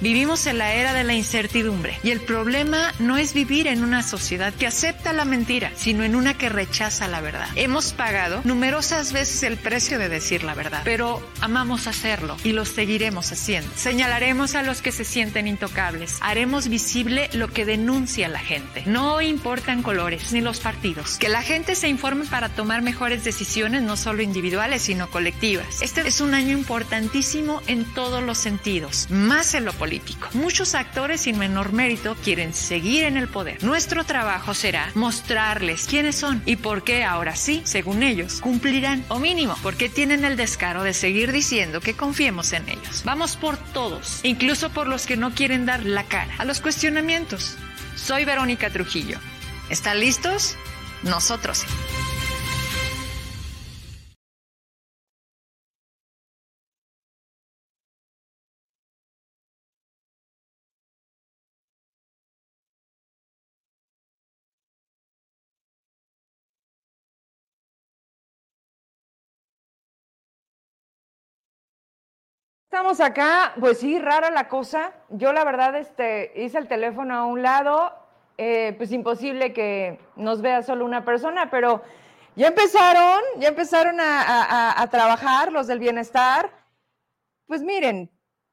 D: Vivimos en la era de la incertidumbre y el problema no es vivir en una sociedad que acepta la mentira, sino en una que rechaza la verdad. Hemos pagado numerosas veces el precio de decir la verdad, pero amamos hacerlo y lo seguiremos haciendo. Señalaremos a los que se sienten intocables, haremos visible lo que denuncia la gente. No importan colores ni los partidos. Que la gente se informe para tomar mejores decisiones, no solo individuales, sino colectivas. Este es un año importantísimo en todos los sentidos, más en lo político. Muchos actores sin menor mérito quieren seguir en el poder. Nuestro trabajo será mostrarles quiénes son y por qué ahora sí, según ellos, cumplirán o mínimo, porque tienen el descaro de seguir diciendo que confiemos en ellos. Vamos por todos, incluso por los que no quieren dar la cara a los cuestionamientos. Soy Verónica Trujillo. ¿Están listos? Nosotros sí.
A: Estamos acá, pues sí, rara la cosa. Yo la verdad este, hice el teléfono a un lado, eh, pues imposible que nos vea solo una persona, pero ya empezaron, ya empezaron a, a- a trabajar los del bienestar. Pues miren,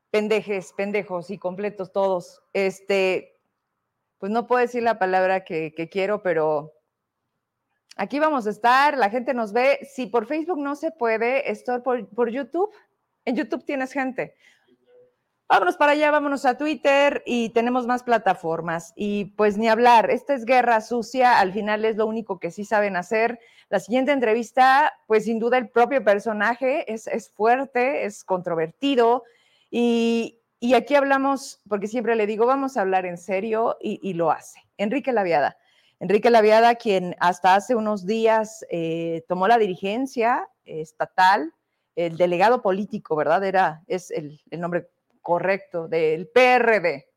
A: pendejes, pendejos y completos todos. Este, pues no puedo decir la palabra que, que quiero, pero aquí vamos a estar, la gente nos ve. Si por Facebook no se puede, estoy por, por YouTube. En YouTube tienes gente. Vámonos para allá, vámonos a Twitter y tenemos más plataformas. Y pues ni hablar, esta es guerra sucia, al final es lo único que sí saben hacer. La siguiente entrevista, pues sin duda el propio personaje es, es fuerte, es controvertido y, y aquí hablamos, porque siempre le digo, vamos a hablar en serio y, lo hace. Enrique Laviada. Enrique Laviada, quien hasta hace unos días eh, tomó la dirigencia estatal, el delegado político, ¿verdad? Era, es el, el nombre correcto del PRD.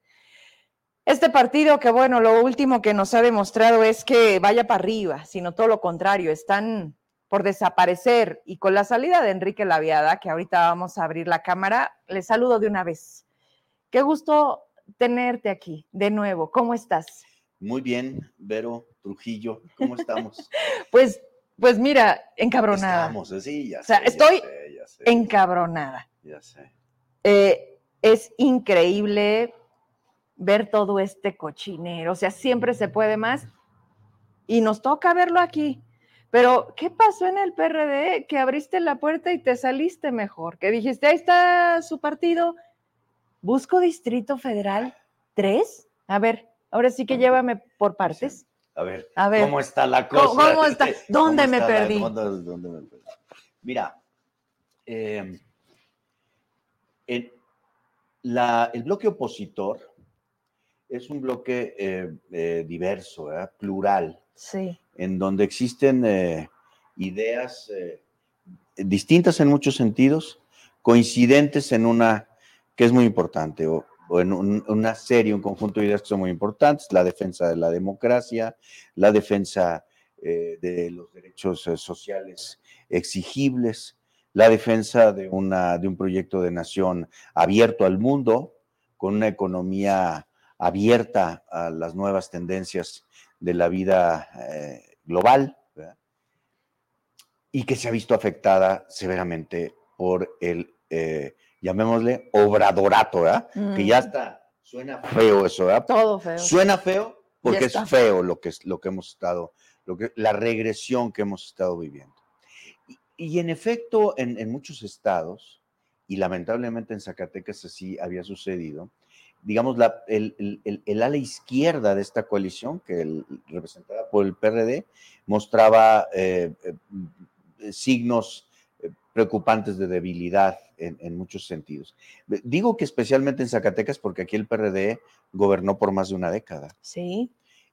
A: Este partido que, bueno, lo último que nos ha demostrado es que vaya para arriba, sino todo lo contrario, están por desaparecer. Y con la salida de Enrique Laviada, que ahorita vamos a abrir la cámara, le saludo de una vez. Qué gusto tenerte aquí de nuevo. ¿Cómo estás?
E: Muy bien, Vero Trujillo, ¿cómo estamos? (laughs)
A: Pues, pues mira, encabronada.
E: Estamos, eh, sí, ya
A: O sea,
E: sé, ya
A: estoy
E: sé, ya sé,
A: Encabronada.
E: ya sé.
A: Eh, es increíble ver todo este cochinero. O sea, siempre se puede más y nos toca verlo aquí. Pero, ¿qué pasó en el PRD? Que abriste la puerta y te saliste mejor. Que dijiste, ahí está su partido. Busco Distrito Federal 3. A ver, ahora sí que llévame por partes.
E: A ver,
A: A ver,
E: ¿cómo está la cosa?
A: ¿cómo- está? (laughs) ¿Dónde
E: ¿Cómo
A: me
E: está la-
A: perdí?
E: dónde- dónde me perdí? Mira, eh, la- el bloque opositor es un bloque eh, eh, diverso, ¿verdad? plural,
A: Sí.
E: en donde existen eh, ideas eh, distintas en muchos sentidos, coincidentes en una que es muy importante, o, o en un- una serie, un conjunto de ideas que son muy importantes, la defensa de la democracia, la defensa eh, de los derechos eh, sociales exigibles, la defensa de, una, de un proyecto de nación abierto al mundo, con una economía abierta a las nuevas tendencias de la vida eh, global, y que se ha visto afectada severamente por el, llamémosle, obradorato, ¿verdad? que ya
A: Mm,
E: está, suena feo eso, ¿verdad?
A: Todo feo.
E: Suena feo porque es feo lo que, lo que hemos estado, lo que, la regresión que hemos estado viviendo. Y, y en efecto, en, en muchos estados, y lamentablemente en Zacatecas así había sucedido, digamos, la, el, el- el- el ala izquierda de esta coalición, que representada por el PRD, mostraba eh, eh, signos eh, preocupantes de debilidad en, muchos sentidos. Digo que especialmente en Zacatecas porque aquí el PRD gobernó por más de una década.
A: Sí.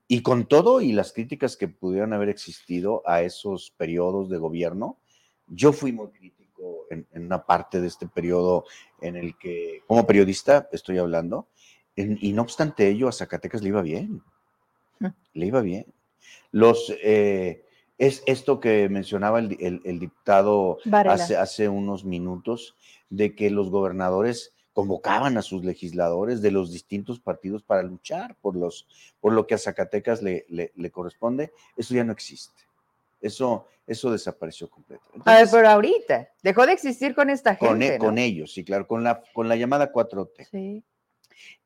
E: Y con todo y las críticas que pudieron haber existido a esos periodos de gobierno, yo fui muy crítico en, una parte de este periodo en el que, como periodista, estoy hablando, y no obstante ello, a Zacatecas le iba bien. Le iba bien. Los, eh, es esto que mencionaba el, diputado hace, hace unos minutos, de que los gobernadores convocaban a sus legisladores de los distintos partidos para luchar por, los, por lo que a Zacatecas le, le, corresponde, eso ya no existe. Eso, eso desapareció completamente.
A: a ver, pero ahorita, dejó de existir con esta
E: gente. Con,
A: e,
E: con ellos, sí, claro, con la, con la llamada 4T.
A: Sí.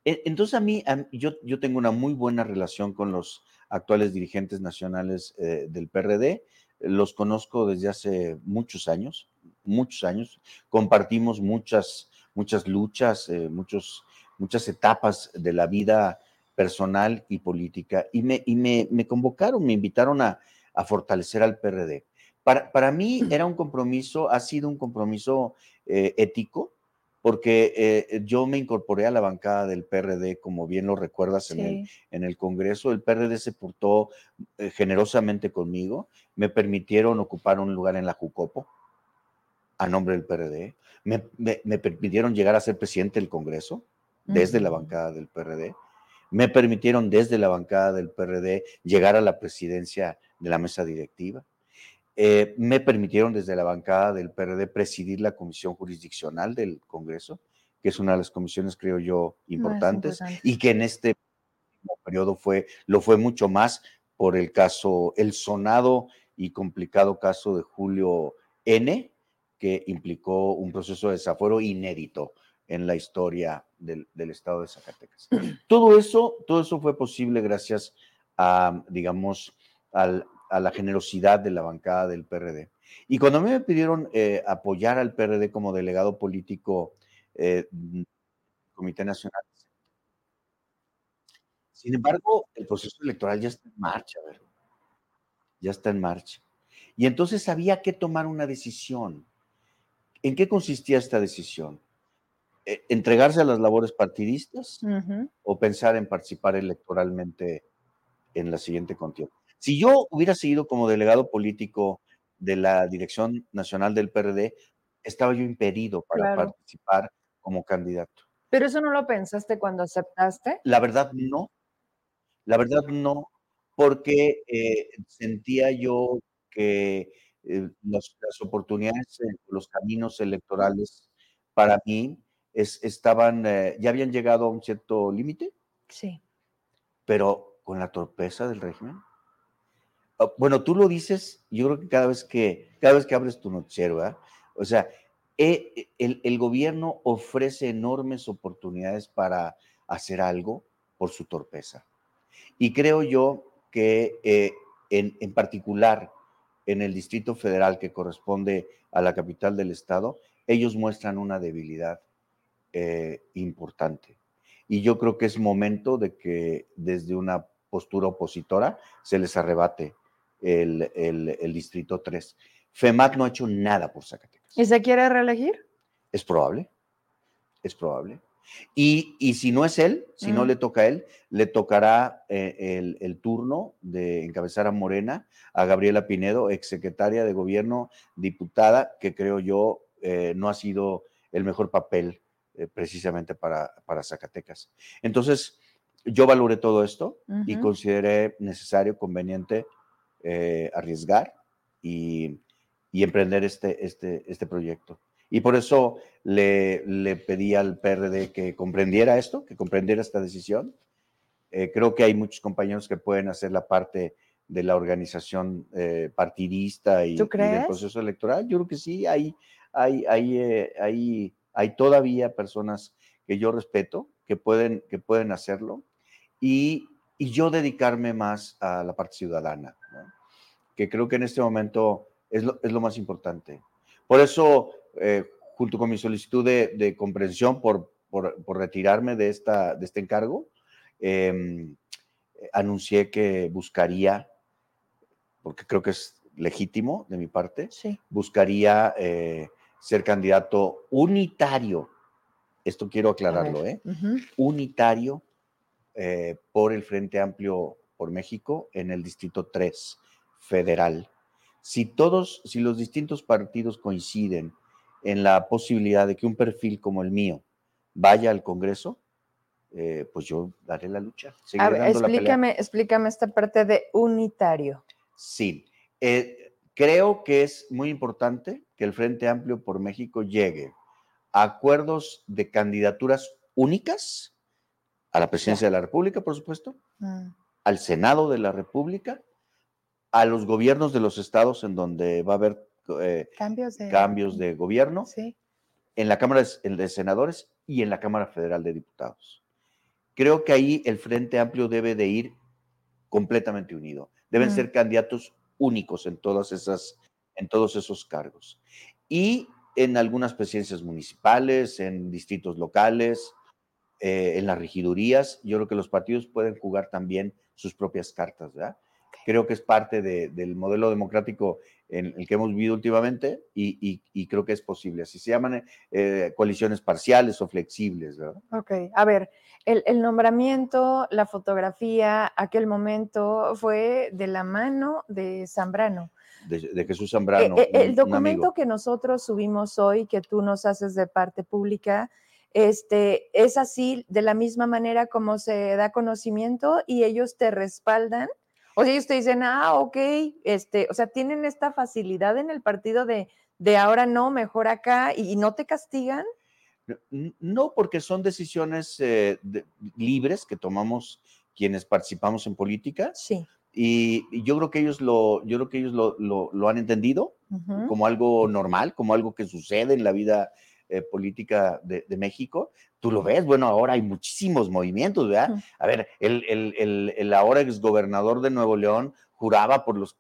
E: E, entonces a mí, yo, yo tengo una muy buena relación con los actuales dirigentes nacionales eh, del PRD. Los conozco desde hace muchos años, muchos años. Compartimos muchas, muchas luchas, eh, muchos, muchas etapas de la vida personal y política. Y me, y me, me convocaron, me invitaron a, a fortalecer al PRD. Para, para, mí era un compromiso, ha sido un compromiso eh, ético, porque eh, yo me incorporé a la bancada del PRD, como bien lo recuerdas en, el, en, el, Congreso. El PRD se portó eh, generosamente conmigo, me permitieron ocupar un lugar en la Jucopo a nombre del PRD, me, me, permitieron llegar a ser presidente del Congreso desde la bancada del PRD, me permitieron desde la bancada del PRD llegar a la presidencia de la mesa directiva eh, me permitieron desde la bancada del PRD presidir la comisión jurisdiccional del Congreso, que es una de las comisiones, creo yo, importantes, y que en este periodo fue, lo fue mucho más por el caso, el sonado y complicado caso de Julio N., que implicó un proceso de desafuero inédito en la historia del, del, estado de Zacatecas. (clears throat) Todo eso, todo eso fue posible gracias a, digamos, al, a la generosidad de la bancada del PRD. Y cuando a mí me pidieron eh, apoyar al PRD como delegado político eh, del Comité Nacional, sin embargo, el proceso electoral ya está en marcha, ¿verdad? ya está en marcha. Y entonces había que tomar una decisión. ¿En qué consistía esta decisión? Eh, ¿Entregarse a las labores partidistas o pensar en participar electoralmente en la siguiente contienda? Si yo hubiera seguido como delegado político de la Dirección Nacional del PRD, estaba yo impedido para participar como candidato.
A: ¿Pero eso no lo pensaste cuando aceptaste?
E: La verdad no. La verdad no, porque eh, sentía yo que eh, las oportunidades, los caminos electorales para mí estaban, eh, ya habían llegado a un cierto límite.
A: Sí.
E: Pero con la torpeza del régimen bueno, tú lo dices, yo creo que cada vez que, cada vez que abres tu noticiero, o sea, eh, el, gobierno ofrece enormes oportunidades para hacer algo por su torpeza. Y creo yo que eh, en, particular en el Distrito Federal que corresponde a la capital del estado, ellos muestran una debilidad eh, importante. Y yo creo que es momento de que desde una postura opositora se les arrebate el, Distrito 3. FEMAT no ha hecho nada por Zacatecas.
A: ¿Y se quiere reelegir?
E: Es probable, es probable. Y, si no es él, si no mm. le toca a él, le tocará eh, el, turno de encabezar a Morena, a Gabriela Pinedo, exsecretaria de gobierno, diputada, que creo yo eh, no ha sido el mejor papel eh, precisamente para, para, Zacatecas. Entonces, yo valoré todo esto y consideré necesario, conveniente eh, arriesgar y, emprender este, este, este proyecto. Y por eso le, le, pedí al PRD que comprendiera esto, que comprendiera esta decisión. Eh, creo que hay muchos compañeros que pueden hacer la parte de la organización eh, partidista y, del proceso electoral. Yo creo que sí, hay, hay, hay, hay, hay todavía personas que yo respeto que pueden, que pueden hacerlo y, y yo dedicarme más a la parte ciudadana que creo que en este momento es lo, es lo más importante. Por eso, eh, junto con mi solicitud de, comprensión por, por, retirarme de, esta, de este encargo, em, anuncié que buscaría, porque creo que es legítimo de mi parte, buscaría eh, ser candidato unitario. Esto quiero aclararlo, ¿eh? Unitario eh, por el Frente Amplio por México en el Distrito 3 federal. Si todos, si los distintos partidos coinciden en la posibilidad de que un perfil como el mío vaya al Congreso, eh, pues yo daré la lucha.
A: A ver, explícame, explícame esta parte de unitario.
E: Sí, eh, creo que es muy importante que el Frente Amplio por México llegue a acuerdos de candidaturas únicas a la presidencia de la República, por supuesto, mm. al Senado de la República, a los gobiernos de los estados en donde va a haber eh, cambios, de, cambios, de, gobierno, en la Cámara de Senadores y en la Cámara Federal de Diputados. Creo que ahí el Frente Amplio debe de ir completamente unido. Deben mm. ser candidatos únicos en todas esas, en todos esos cargos. Y en algunas presidencias municipales, en distritos locales, eh, en las regidurías, yo creo que los partidos pueden jugar también sus propias cartas, ¿verdad? Creo que es parte del modelo democrático en el que hemos vivido últimamente y, creo que es posible. Así se llaman eh, coaliciones parciales o flexibles, ¿verdad?
A: Ok, a ver, el, nombramiento, la fotografía, aquel momento fue de la mano de Zambrano.
E: De, Jesús Zambrano.
A: Eh, eh, el documento que nosotros subimos hoy, que tú nos haces de parte pública, este, es así de la misma manera como se da conocimiento y ellos te respaldan. O sea, ellos te dicen, ah, ok, este, o sea, tienen esta facilidad en el partido de, de ahora no, mejor acá y no te castigan.
E: No, porque son decisiones eh, libres que tomamos quienes participamos en política.
A: Sí.
E: Y, yo creo que ellos lo, yo creo que ellos lo, han entendido como algo normal, como algo que sucede en la vida eh, política de, México. Tú lo ves, bueno, ahora hay muchísimos movimientos, ¿verdad? A ver, el, el, el, el ahora exgobernador de Nuevo León juraba por los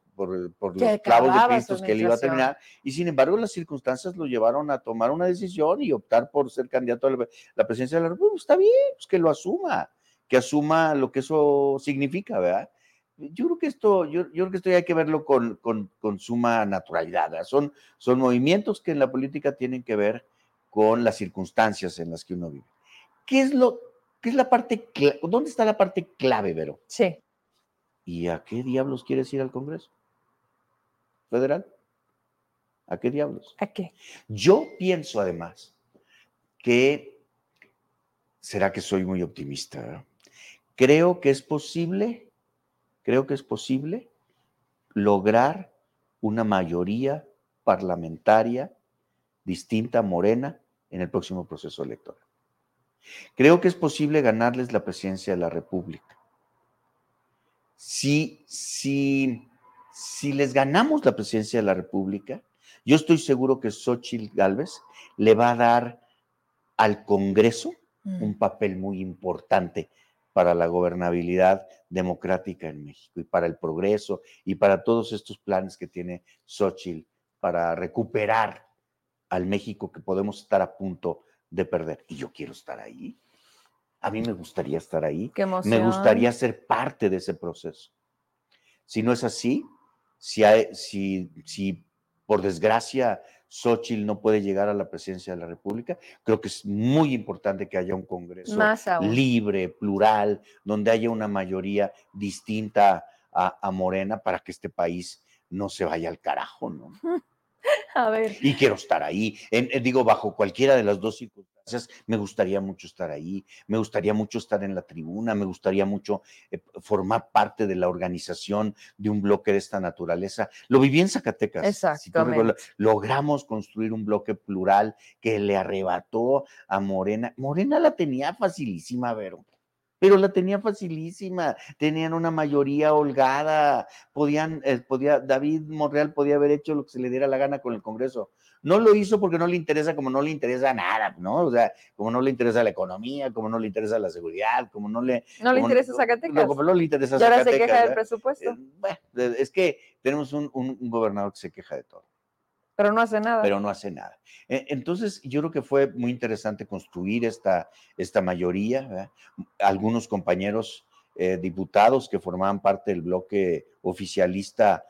E: por, los clavos de Cristo que él iba a terminar. Y sin embargo, las circunstancias lo llevaron a tomar una decisión y optar por ser candidato a la, presidencia de la República. Está bien, pues que lo asuma, que asuma lo que eso significa, ¿verdad? Yo creo que esto, yo, yo creo que esto hay que verlo con, con, con suma naturalidad. Son, son movimientos que en la política tienen que ver con las circunstancias en las que uno vive. ¿Qué es lo, qué es la parte, dónde está la parte clave, Vero?
A: Sí.
E: ¿Y a qué diablos quieres ir al Congreso? federal. ¿A qué diablos?
A: ¿A qué?
E: Yo pienso además que, será que soy muy optimista, creo que es posible, creo que es posible lograr una mayoría parlamentaria distinta Morena en el próximo proceso electoral. Creo que es posible ganarles la presidencia de la República. Si, si si les ganamos la presidencia de la República, yo estoy seguro que Xochitl Gálvez le va a dar al Congreso mm. un papel muy importante para la gobernabilidad democrática en México y para el progreso y para todos estos planes que tiene Xochitl para recuperar al México que podemos estar a punto de perder. Y yo quiero estar ahí. A mí me gustaría estar ahí. me gustaría ser parte de ese proceso. Si no es así, si, si, si por desgracia Xochitl no puede llegar a la presidencia de la República, creo que es muy importante que haya un Congreso libre, plural, donde haya una mayoría distinta a, Morena para que este país no se vaya al carajo, ¿no? (laughs)
A: A ver.
E: Y quiero estar ahí, digo, bajo cualquiera de las dos circunstancias me gustaría mucho estar ahí, me gustaría mucho estar en la tribuna, me gustaría mucho eh, formar parte de la organización de un bloque de esta naturaleza. Lo viví en Zacatecas.
A: Exactamente.
E: logramos construir un bloque plural que le arrebató a Morena. Morena la tenía facilísima, Vero pero la tenía facilísima, tenían una mayoría holgada, podían, eh, podía, David Monreal podía haber hecho lo que se le diera la gana con el Congreso. No lo hizo porque no le interesa, como no le interesa nada, ¿no? O sea, como no le interesa la economía, como no le interesa la seguridad, como no le...
A: No le interesa Zacatecas.
E: como no le interesa
A: y ahora se queja del presupuesto. Eh,
E: bueno, es que tenemos un, un gobernador que se queja de todo.
A: Pero no hace nada.
E: Pero no hace nada. E, entonces, yo creo que fue muy interesante construir esta, esta mayoría. Algunos compañeros eh, diputados que formaban parte del bloque oficialista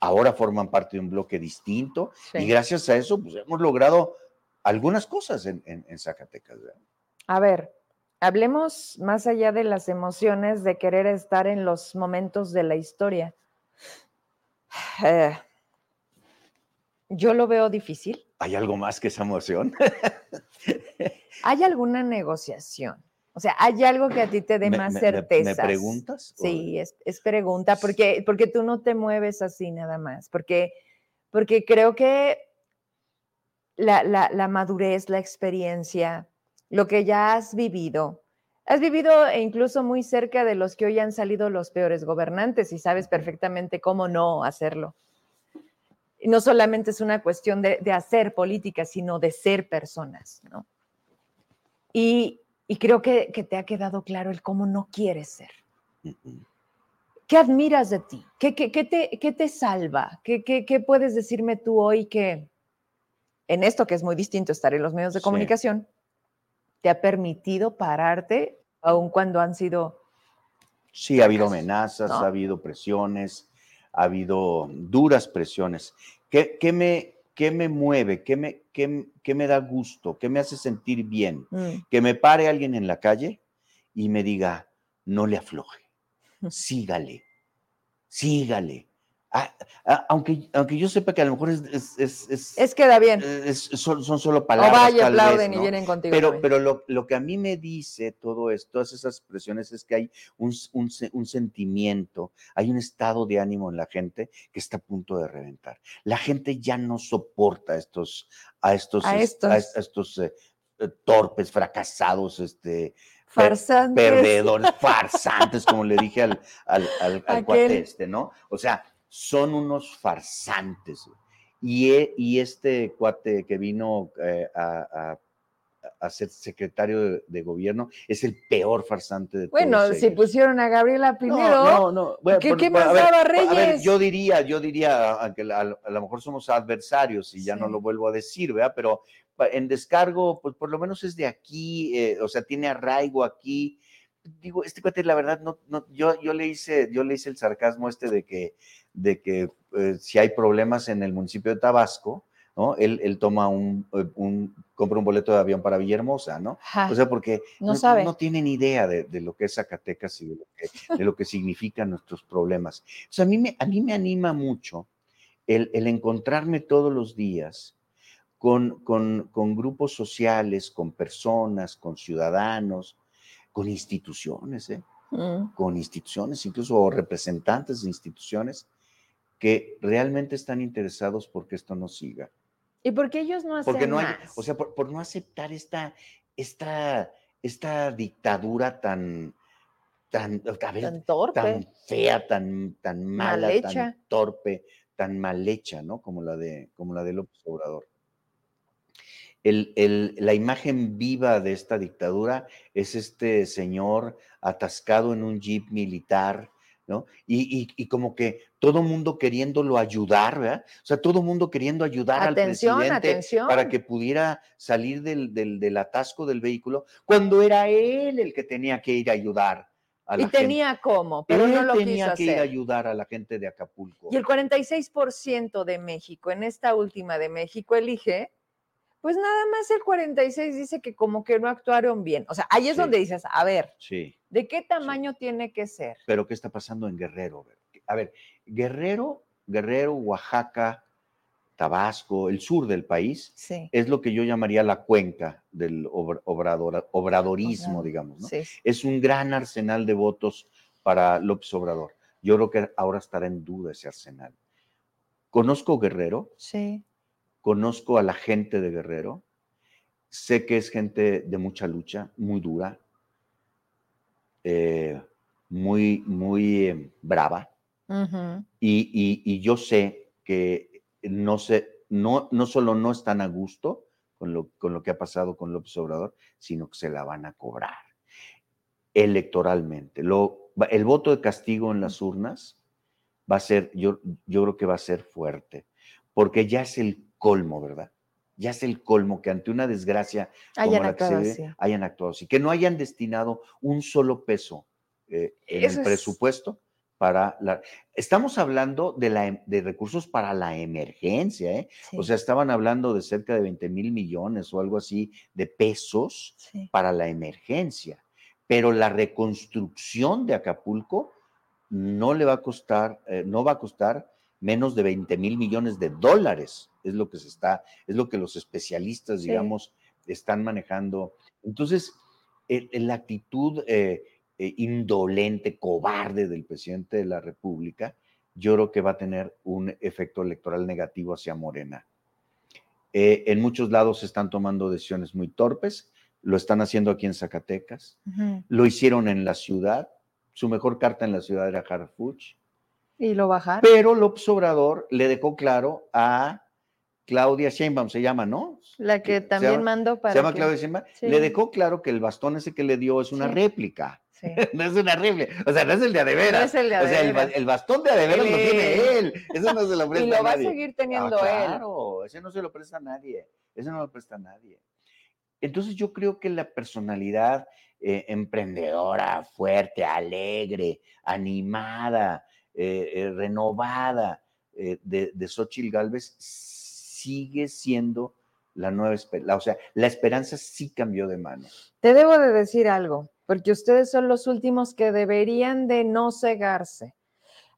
E: ahora forman parte de un bloque distinto
A: Sí.
E: y gracias a eso pues, hemos logrado algunas cosas en, en- en Zacatecas. ¿verdad?
A: A ver, hablemos más allá de las emociones de querer estar en los momentos de la historia. (sighs) Eh, yo lo veo difícil.
E: ¿Hay algo más que esa emoción?
A: ¿Hay alguna negociación? O sea, ¿hay algo que a ti te dé
E: ¿Me-
A: más
E: me- me- preguntas?
A: Sí, es, es pregunta, porque, porque tú no te mueves así nada más, porque, porque creo que la, la- la madurez, la experiencia, lo que ya has vivido, has vivido e incluso muy cerca de los que hoy han salido los peores gobernantes y sabes perfectamente cómo no hacerlo. No solamente es una cuestión de, de hacer política, sino de ser personas, ¿no? Y, y creo que, que te ha quedado claro el cómo no quieres ser. ¿Qué admiras de ti? ¿Qué, qué- qué te, qué te salva? ¿Qué, puedes decirme tú hoy que en esto que es muy distinto estar en los medios de
E: Sí.
A: comunicación, te ha permitido pararte aun cuando han sido...
E: Sí, ha habido amenazas,
A: ¿no?
E: ha habido presiones, ha habido duras presiones. ¿Qué, qué me, qué me mueve? ¿Qué me, qué, qué me da gusto? ¿Qué me hace sentir bien?
A: Mm,
E: Que me pare alguien en la calle y me diga, no le afloje, (laughs) sígale, sígale. Ah, ah, aunque, aunque yo sepa que a lo mejor es, es, es- es-
A: Es queda bien.
E: es- son, son solo
A: O
E: palabras.
A: vaya,
E: tal vez,
A: aplauden y vienen contigo.
E: Pero,
A: también.
E: pero lo, lo que a mí me dice todo esto, todas esas expresiones, es que hay un, un se- un sentimiento, hay un estado de ánimo en la gente que está a punto de reventar. La gente ya no soporta estos, a estos,
A: A
E: es- a
A: estos.
E: est- a estos, eh, eh, torpes, fracasados, este,
A: Farsantes.
E: perdedores, farsantes, como le dije al, al, al- al cuate este, ¿no? O sea, son unos farsantes. Y, e- y este cuate que vino eh, a, a- a ser secretario de, de gobierno es el peor farsante de todos
A: Bueno, si pusieron a Gabriela
E: No,
A: primero,
E: no, no. Bueno,
A: ¿qué-
E: por-
A: qué
E: por- a
A: más
E: ver,
A: daba
E: A ver,
A: Reyes?
E: yo diría, yo diría, aunque a, a lo mejor somos adversarios y ya no lo vuelvo a decir, ¿verdad? Pero en descargo, pues por lo menos es de aquí, eh, o sea, tiene arraigo aquí. Digo, este cuate, la verdad, no, no, yo, yo le hice, yo le hice el sarcasmo este de que, de que eh, si hay problemas en el municipio de Tabasco, ¿no? Él, él toma un, eh, un, compra un boleto de avión para Villahermosa, ¿no?
A: Ajá,
E: O sea, porque
A: no sabe.
E: no tienen idea de, de lo que es Zacatecas y de lo que, de lo que significan nuestros problemas. O sea, a mí me, a mí me anima mucho el, el encontrarme todos los días con, con, con grupos sociales, con personas, con ciudadanos, con instituciones, ¿eh?
A: Mm.
E: con instituciones, incluso o representantes de instituciones que realmente están interesados porque esto no siga.
A: ¿Y por qué ellos no hacen
E: Porque no hay, o sea, por, por no aceptar esta, esta, esta dictadura tan, tan, a ver,
A: tan torpe.
E: tan fea, tan, tan mala,
A: Mal
E: tan torpe, tan mal hecha, ¿no? Como la de, como la de López Obrador. El- el- la imagen viva de esta dictadura es este señor atascado en un jeep militar, ¿no? Y, y- y como que todo mundo queriéndolo ayudar, ¿verdad? O sea, todo mundo queriendo ayudar
A: Atención,
E: al presidente
A: atención.
E: para que pudiera salir del, del- del atasco del vehículo, cuando era él el que tenía que ir a ayudar a la
A: Y tenía cómo, pero
E: gente.
A: no
E: Él
A: lo
E: tenía
A: quiso
E: que ir a ayudar a la gente de Acapulco.
A: Y el 46% de México, en esta última de México, elige, pues nada más el 46 dice que como que no actuaron bien. O sea, ahí es
E: Sí.
A: donde dices, a ver,
E: Sí.
A: ¿de qué tamaño tiene que ser?
E: pero ¿qué está pasando en Guerrero? A ver, Guerrero, Guerrero, Oaxaca, Tabasco, el sur del país,
A: Sí.
E: es lo que yo llamaría la cuenca del obra- obrador- obradorismo,
A: Obrador,
E: digamos, ¿no?
A: Sí.
E: Es un gran arsenal de votos para López Obrador. Yo creo que ahora estará en duda ese arsenal. Conozco Guerrero,
A: Sí.
E: Conozco a la gente de Guerrero, sé que es gente de mucha lucha, muy dura, eh, muy, muy eh, brava, y, y- y yo sé que no, se, no, no solo no están a gusto con lo, con lo que ha pasado con López Obrador, sino que se la van a cobrar electoralmente. Lo, el voto de castigo en las urnas va a ser, yo, yo creo que va a ser fuerte, porque ya es el colmo, ¿verdad? Ya es el colmo que ante una desgracia como
A: Hayan
E: la que se
A: así.
E: hayan actuado así, que no hayan destinado un solo peso eh, en
A: Eso
E: el
A: es-
E: presupuesto para la... Estamos hablando de, la, de recursos para la emergencia, ¿eh? O sea, estaban hablando de cerca de 20 mil millones o algo así de pesos para la emergencia. Pero la reconstrucción de Acapulco no le va a costar, eh, no va a costar menos de 20 mil millones de dólares. Es lo que se está, es lo que los especialistas, digamos, están manejando. Entonces, la actitud eh, eh, indolente, cobarde del presidente de la República, yo creo que va a tener un efecto electoral negativo hacia Morena. Eh, en muchos lados se están tomando decisiones muy torpes, lo están haciendo aquí en Zacatecas, lo hicieron en la ciudad, su mejor carta en la ciudad era Harfuch.
A: Y lo bajaron.
E: Pero López Obrador le dejó claro a Claudia Sheinbaum, se llama, ¿no?
A: La que también mandó para.
E: Se llama Claudia Sheinbaum. Le dejó claro que el bastón ese que le dio es una réplica. (laughs) no es una réplica. O sea, no es el de Adevera. No es el de Adevera. O sea, el, bastón de Adevera lo tiene él. Eso no se lo (laughs) presta a nadie.
A: Y lo va a seguir teniendo ah,
E: él. Claro, ese no se lo presta a nadie. Ese no lo presta a nadie. Entonces yo creo que la personalidad eh, emprendedora, fuerte, alegre, animada, eh, eh, renovada de, de Xochitl Galvez sigue siendo la nueva esperanza. O sea, la esperanza sí cambió de manos.
A: Te debo de decir algo, porque ustedes son los últimos que deberían de no cegarse.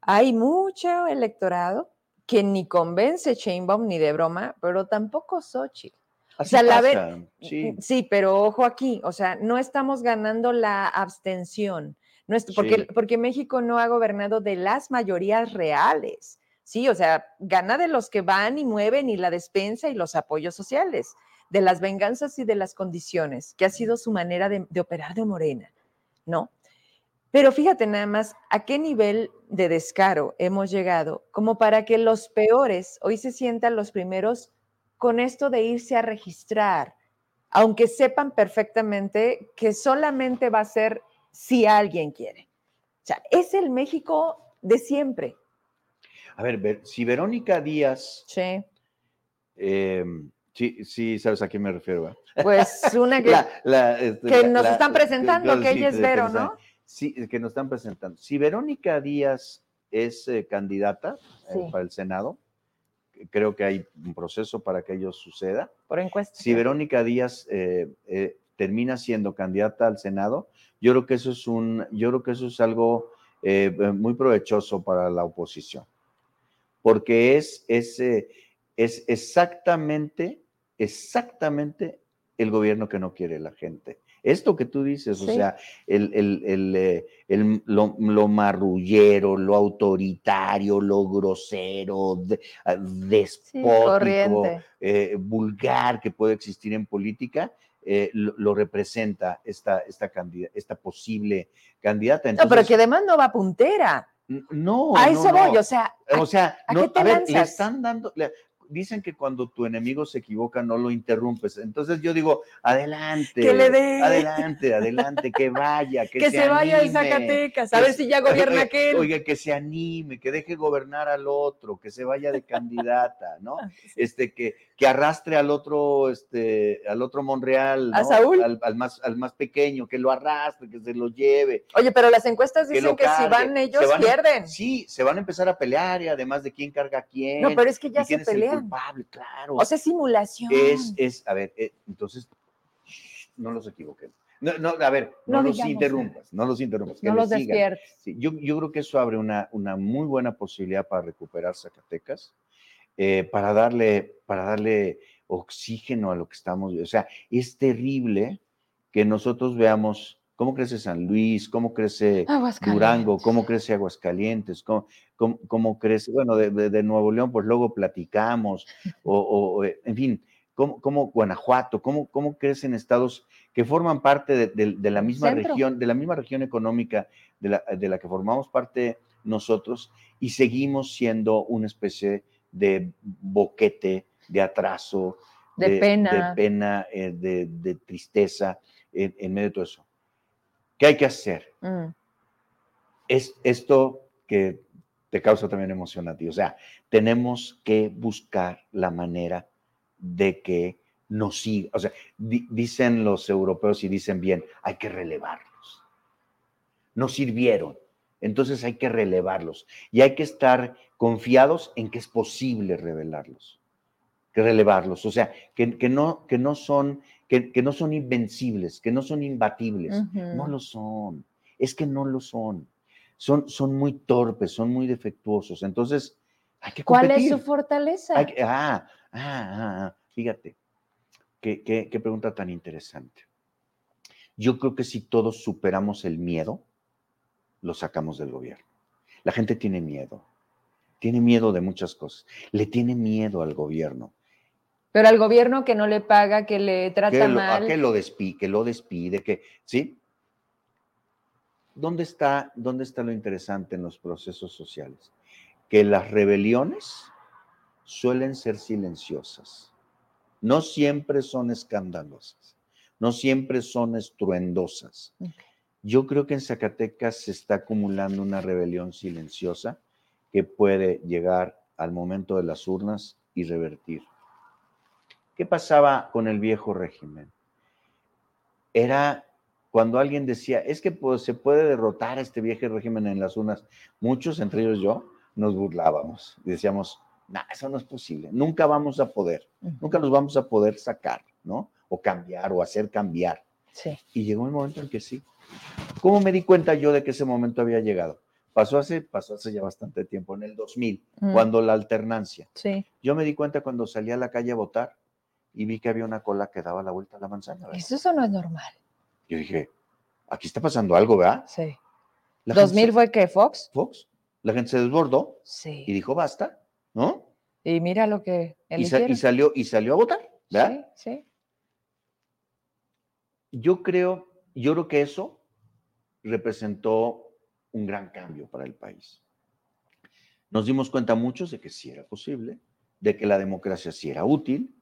A: Hay mucho electorado que ni convence Chainbaum ni de broma, pero tampoco Xochitl. o sea, la ver, sí. sí. pero ojo aquí, o sea, no estamos ganando la abstención, no porque, porque México no ha gobernado de las mayorías reales. Sí, o sea, gana de los que van y mueven y la despensa y los apoyos sociales, de las venganzas y de las condiciones, que ha sido su manera de, operar de Morena, ¿no? Pero fíjate nada más a qué nivel de descaro hemos llegado, como para que los peores hoy se sientan los primeros con esto de irse a registrar, aunque sepan perfectamente que solamente va a ser si alguien quiere. O sea, es el México de siempre,
E: a ver, si Verónica Díaz.
A: Sí.
E: Em, sí, sí, sabes a quién me refiero.
A: Pues una (laughs) que, este, que nos están presentando, que ella es Vero, ¿no?
E: Sí, que nos están presentando. Si Verónica Díaz es eh, candidata eh, para el Senado, creo que hay un proceso para que ello suceda.
A: Por encuesta.
E: Si Verónica Díaz eh, termina siendo candidata al Senado, yo creo que eso es un, yo creo que eso es algo muy provechoso para la oposición porque es, es, eh, es exactamente, exactamente el gobierno que no quiere la gente. Esto que tú dices, o sea, el, el, eh, lo, marrullero, lo autoritario, lo grosero, ah, despótico, eh, vulgar que puede existir en política, lo, representa esta, esta, esta posible candidata.
A: no, pero que además no va puntera.
E: No.
A: A eso voy, o sea.
E: o sea, a, ver, le están dando, dicen que cuando tu enemigo se equivoca no lo interrumpes. Entonces yo digo, adelante,
A: que le dé.
E: adelante, adelante, que vaya, que,
A: que se, vaya de Zacatecas, a ver si ya gobierna aquel.
E: Oiga, que se anime, que deje gobernar al otro, que se vaya de candidata, ¿no? (laughs) Este, que, que arrastre al otro, este, al otro Monreal,
A: ¿A Saúl?
E: Al, más, al más pequeño, que lo arrastre, que se lo lleve.
A: Oye, pero las encuestas dicen que, si van ellos pierden.
E: Sí, se van a empezar a pelear y además de quién carga a quién.
A: No, pero es que ya se pelean.
E: Culpable, claro.
A: O sea, simulación.
E: Es, es, a ver, eh, entonces, no los equivoquen. No, no, a ver, no, los interrumpas, no los interrumpas.
A: no los despiertes.
E: yo, yo creo que eso abre una, una muy buena posibilidad para recuperar Zacatecas eh, para, darle, para darle oxígeno a lo que estamos. O sea, es terrible que nosotros veamos cómo crece San Luis, cómo crece Durango, cómo crece Aguascalientes, cómo, cómo, crece, bueno, de, Nuevo León, pues luego platicamos, (laughs) o, eh, en fin, cómo, Guanajuato, cómo, cómo crecen estados que forman parte de, la misma región, de la misma región económica de la, de la que formamos parte nosotros y seguimos siendo una especie de boquete, de atraso,
A: de, pena,
E: de, pena. eh, de, tristeza en, medio de todo eso. ¿Qué hay que hacer? Mm. Es esto que te causa también emoción a ti. O sea, tenemos que buscar la manera de que nos siga. O sea, dicen los europeos y dicen bien, hay que relevarlos. Nos sirvieron, Entonces hay que relevarlos y hay que estar confiados en que es posible revelarlos, que relevarlos, o sea, que, no, que, no, son, que, no son invencibles, que no son imbatibles, no lo son, es que no lo son. Son, son muy torpes, son muy defectuosos. Entonces, hay que competir.
A: ¿Cuál es su fortaleza?
E: ah, ah, ah, ah, fíjate, qué, qué pregunta tan interesante. Yo creo que si todos superamos el miedo, lo sacamos del gobierno. La gente tiene miedo, tiene miedo de muchas cosas, le tiene miedo al gobierno.
A: Pero al gobierno que no le paga, que le trata mal.
E: A que lo despide, que lo despide, que, ¿sí? ¿Dónde está, ¿Dónde está lo interesante en los procesos sociales? Que las rebeliones suelen ser silenciosas, no siempre son escandalosas, no siempre son estruendosas. Yo creo que en Zacatecas se está acumulando una rebelión silenciosa que puede llegar al momento de las urnas y revertir. ¿Qué pasaba con el viejo régimen? Era cuando alguien decía, es que pues, se puede derrotar a este viejo régimen en las urnas. Muchos, entre ellos yo, nos burlábamos y decíamos, no, eso no es posible, nunca vamos a poder, nunca nos vamos a poder sacar, ¿no? O cambiar o hacer cambiar.
A: Sí.
E: Y llegó el momento en que sí. ¿Cómo me di cuenta yo de que ese momento había llegado? Pasó hace, pasó hace ya bastante tiempo, en el 2000, mm. cuando la alternancia.
A: Sí.
E: Yo me di cuenta cuando salí a la calle a votar y vi que había una cola que daba la vuelta a la manzana.
A: Eso no es normal.
E: Yo dije, aquí está pasando algo, ¿verdad?
A: Sí. ¿2000 fue qué? ¿Fox?
E: Fox. La gente se desbordó
A: sí.
E: y dijo, basta, ¿no?
A: Y mira lo que
E: y, y, salió, y salió a votar, ¿verdad?
A: Sí, sí.
E: Yo creo, yo creo que eso representó un gran cambio para el país. Nos dimos cuenta muchos de que sí era posible, de que la democracia sí era útil,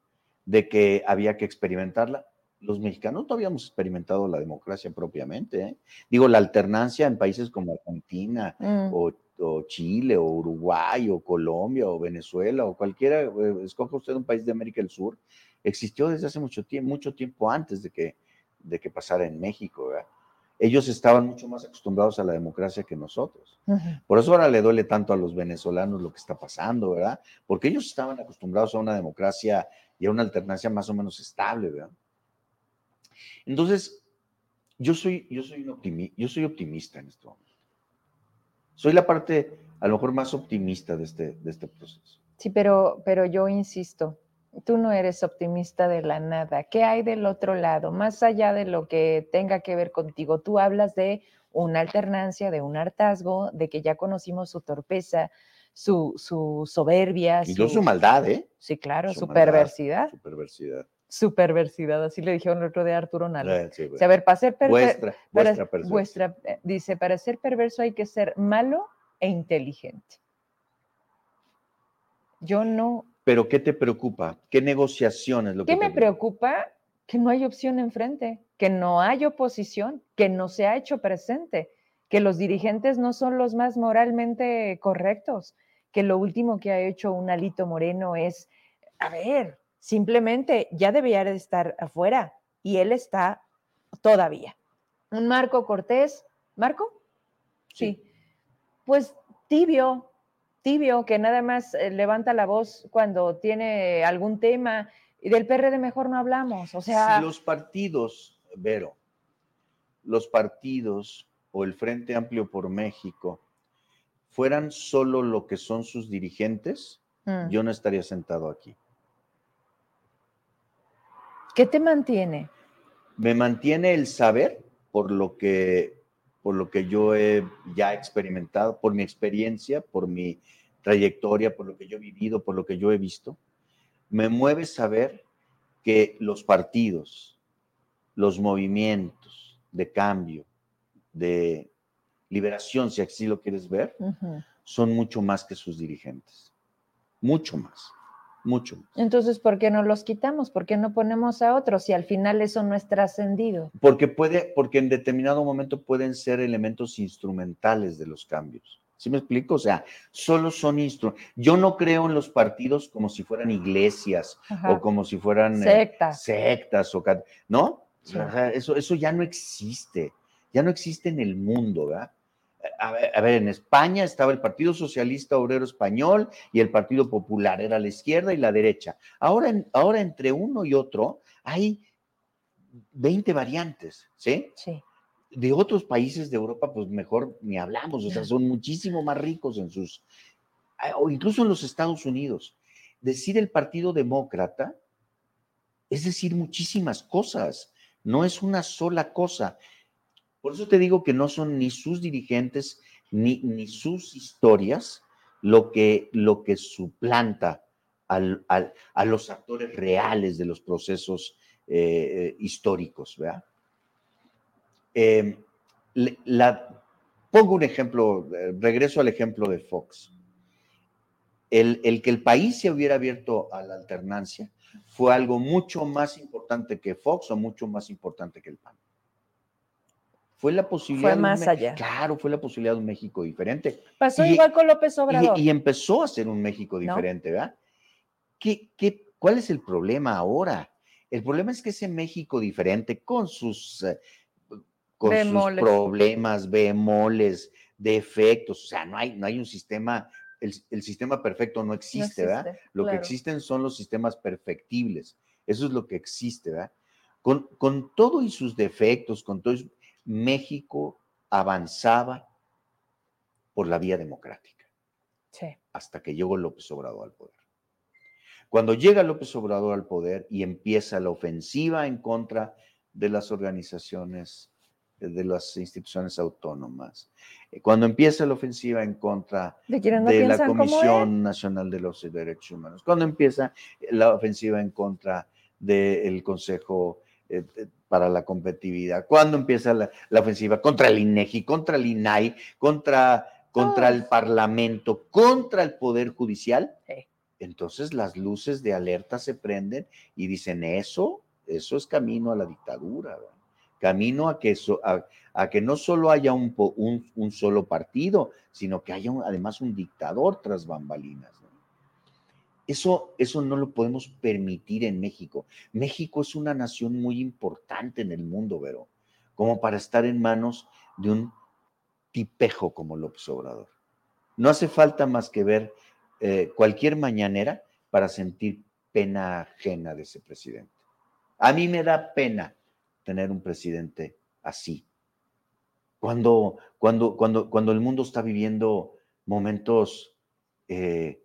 E: de que había que experimentarla. Los mexicanos no habíamos experimentado la democracia propiamente. ¿eh? Digo, la alternancia en países como Argentina mm. o, Chile o Uruguay o Colombia o Venezuela o cualquiera, eh, escoja usted un país de América del Sur, existió desde hace mucho tiempo, mucho tiempo antes de que, de que pasara en México. ¿verdad? ellos estaban mucho más acostumbrados a la democracia que nosotros. Por eso ahora le duele tanto a los venezolanos lo que está pasando, ¿verdad? Porque ellos estaban acostumbrados a una democracia y a una alternancia más o menos estable, ¿verdad? Entonces, yo soy, yo soy, un yo soy optimista en este momento. Soy la parte a lo mejor más optimista de este, de este proceso.
A: Sí, pero, pero yo insisto, tú no eres optimista de la nada. ¿Qué hay del otro lado? Más allá de lo que tenga que ver contigo, tú hablas de una alternancia, de un hartazgo, de que ya conocimos su torpeza, su, su soberbia.
E: Su, maldad, ¿eh?
A: Sí, claro, su, perversidad.
E: Su perversidad.
A: Su perversidad, así le dijeron el otro de Arturo Nalo. Eh, a ver, para ser
E: vuestra,
A: vuestra, eh, dice, para ser perverso hay que ser malo e inteligente. Yo no
E: pero ¿qué te preocupa? ¿Qué negociaciones? Lo
A: ¿Qué me preocupa? Que no hay opción enfrente, que no hay oposición, que no se ha hecho presente, que los dirigentes no son los más moralmente correctos, que lo último que ha hecho un Alito Moreno es, a ver, simplemente ya debería de estar afuera y él está todavía. Un Marco Cortés, ¿Marco? sí. Pues tibio, tibio que nada más eh, levanta la voz cuando tiene algún tema y del PRD mejor no hablamos. O sea,
E: si los partidos, Vero, los partidos o el Frente Amplio por México fueran solo lo que son sus dirigentes, mm. yo no estaría sentado aquí.
A: ¿Qué te mantiene?
E: Me mantiene el saber por lo que por lo que yo he ya experimentado, por mi experiencia, por mi trayectoria, por lo que yo he vivido, por lo que yo he visto, me mueve saber que los partidos, los movimientos de cambio, de liberación, si así lo quieres ver, son mucho más que sus dirigentes. Mucho más mucho.
A: Entonces, ¿por qué no los quitamos? ¿Por qué no ponemos a otros si al final eso no es trascendido?
E: Porque puede, porque en determinado momento pueden ser elementos instrumentales de los cambios. ¿Sí me explico? O sea, solo son instrumentos. Yo no creo en los partidos como si fueran iglesias o como si fueran
A: eh,
E: sectas, o, ¿no? Sea, eso, eso ya no existe. Ya no existe en el mundo, ¿verdad? A ver, a ver, en España estaba el Partido Socialista Obrero Español y el Partido Popular, era la izquierda y la derecha. Ahora, ahora entre uno y otro hay 20 variantes, ¿sí?
A: Sí.
E: de otros países de Europa, pues mejor ni hablamos, o sea, son muchísimo más ricos en sus, ah, o incluso en los Estados Unidos. Decir el Partido Demócrata es decir muchísimas cosas, no es una sola cosa. Por eso te digo que no son ni sus dirigentes ni, ni sus historias lo que, lo que suplanta a los actores reales de los procesos eh, históricos, ¿verdad? Eh, pongo un ejemplo, eh, regreso al ejemplo de Fox. El, el que el país se hubiera abierto a la alternancia fue algo mucho más importante que Fox o mucho más importante que el PAN. Fue la posibilidad. de un
A: más
E: Me-
A: allá.
E: Claro, fue la posibilidad de un México diferente.
A: Pasó
E: Y-
A: igual con López Obrador.
E: Y, y empezó a ser un México
A: ¿No?
E: diferente, ¿verdad? ¿Qué, qué, cuál es el problema ahora? El problema es que ese México diferente, con sus, eh, con sus problemas, bemoles, defectos, o sea, no hay, no hay un sistema, el, el sistema perfecto no existe, ¿verdad? Lo que existen son los sistemas perfectibles. Eso es lo que existe, ¿verdad? Con, con todo y sus defectos, con todo, y- México avanzaba por la vía democrática
A: Sí.
E: hasta que llegó López Obrador al poder. Cuando llega López Obrador al poder y empieza la ofensiva en contra de las organizaciones, de las instituciones autónomas, eh, cuando empieza la ofensiva en contra
A: De quienes no
E: de la. Comisión Nacional de los Derechos Humanos, cuando empieza la ofensiva en contra del Consejo eh, eh, para la Competitividad, cuando empieza la, la ofensiva contra el INEGI, contra el INAI, contra, contra el
A: Todos.
E: Parlamento, contra el Poder Judicial,
A: Sí.
E: entonces las luces de alerta se prenden y dicen eso, eso es camino a la dictadura, ¿verdad? camino a que, so- a, a que no solo haya un, un- un solo partido, sino que haya un- además un dictador tras bambalinas. Eso, eso no lo podemos permitir en México. México es una nación muy importante en el mundo, Vero, como para estar en manos de un tipejo como López Obrador. No hace falta más que ver eh, cualquier mañanera para sentir pena ajena de ese presidente. A mí me da pena tener un presidente así. Cuando, cuando, cuando, cuando el mundo está viviendo momentos eh,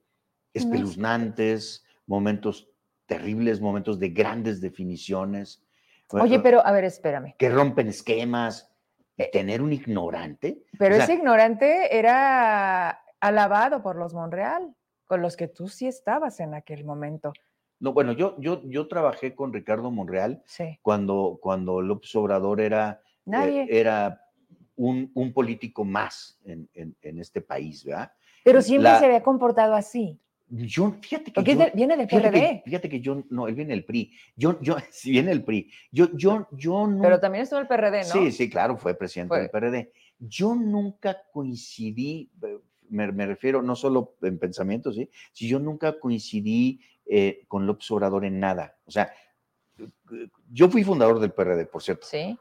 E: espeluznantes, momentos terribles, momentos de grandes definiciones.
A: Oye,
E: eh,
A: pero a ver, espérame.
E: que rompen esquemas. Y
A: Eh,
E: tener un ignorante.
A: Pero
E: o sea,
A: ese ignorante era alabado por los Monreal, con los que tú sí estabas en aquel momento.
E: No, bueno, yo, yo, yo trabajé con Ricardo Monreal
A: Sí.
E: cuando, cuando López Obrador era, eh,
A: Nadie.
E: era un, un político más en, en- en este país, ¿verdad?
A: pero siempre
E: la-
A: se había comportado así.
E: Yo, fíjate que
A: Porque
E: yo-
A: viene del
E: fíjate
A: PRD.
E: que, fíjate que yo, no, él viene del PRI. Yo, yo, (laughs) sí viene del PRI. Yo, yo, yo no.
A: Pero también estuvo el PRD, ¿no?
E: Sí, sí, claro, fue presidente
A: Fue.
E: del PRD. Yo nunca coincidí, eh, me, me refiero no solo en pensamiento, ¿sí? Si yo nunca coincidí eh, con López Obrador en nada. O sea, yo fui fundador del PRD, por cierto.
A: Sí.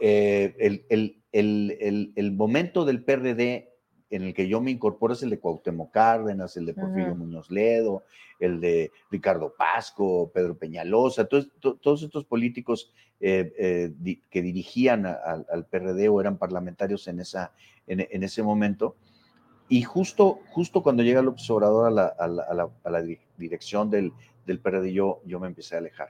E: Eh, el, el- el- el- el momento del PRD en el que yo me incorporo es el de Cuauhtémoc Cárdenas, el de Porfirio. Muñoz Ledo, el de Ricardo Pasco, Pedro Peñalosa, todos, to- todos estos políticos eh, eh, di- que dirigían a- al- al PRD o eran parlamentarios en, esa, en, en ese momento. Y justo, justo cuando llega López Obrador a la, a la- a la- a la di- dirección del, del PRD, yo, yo me empecé a alejar.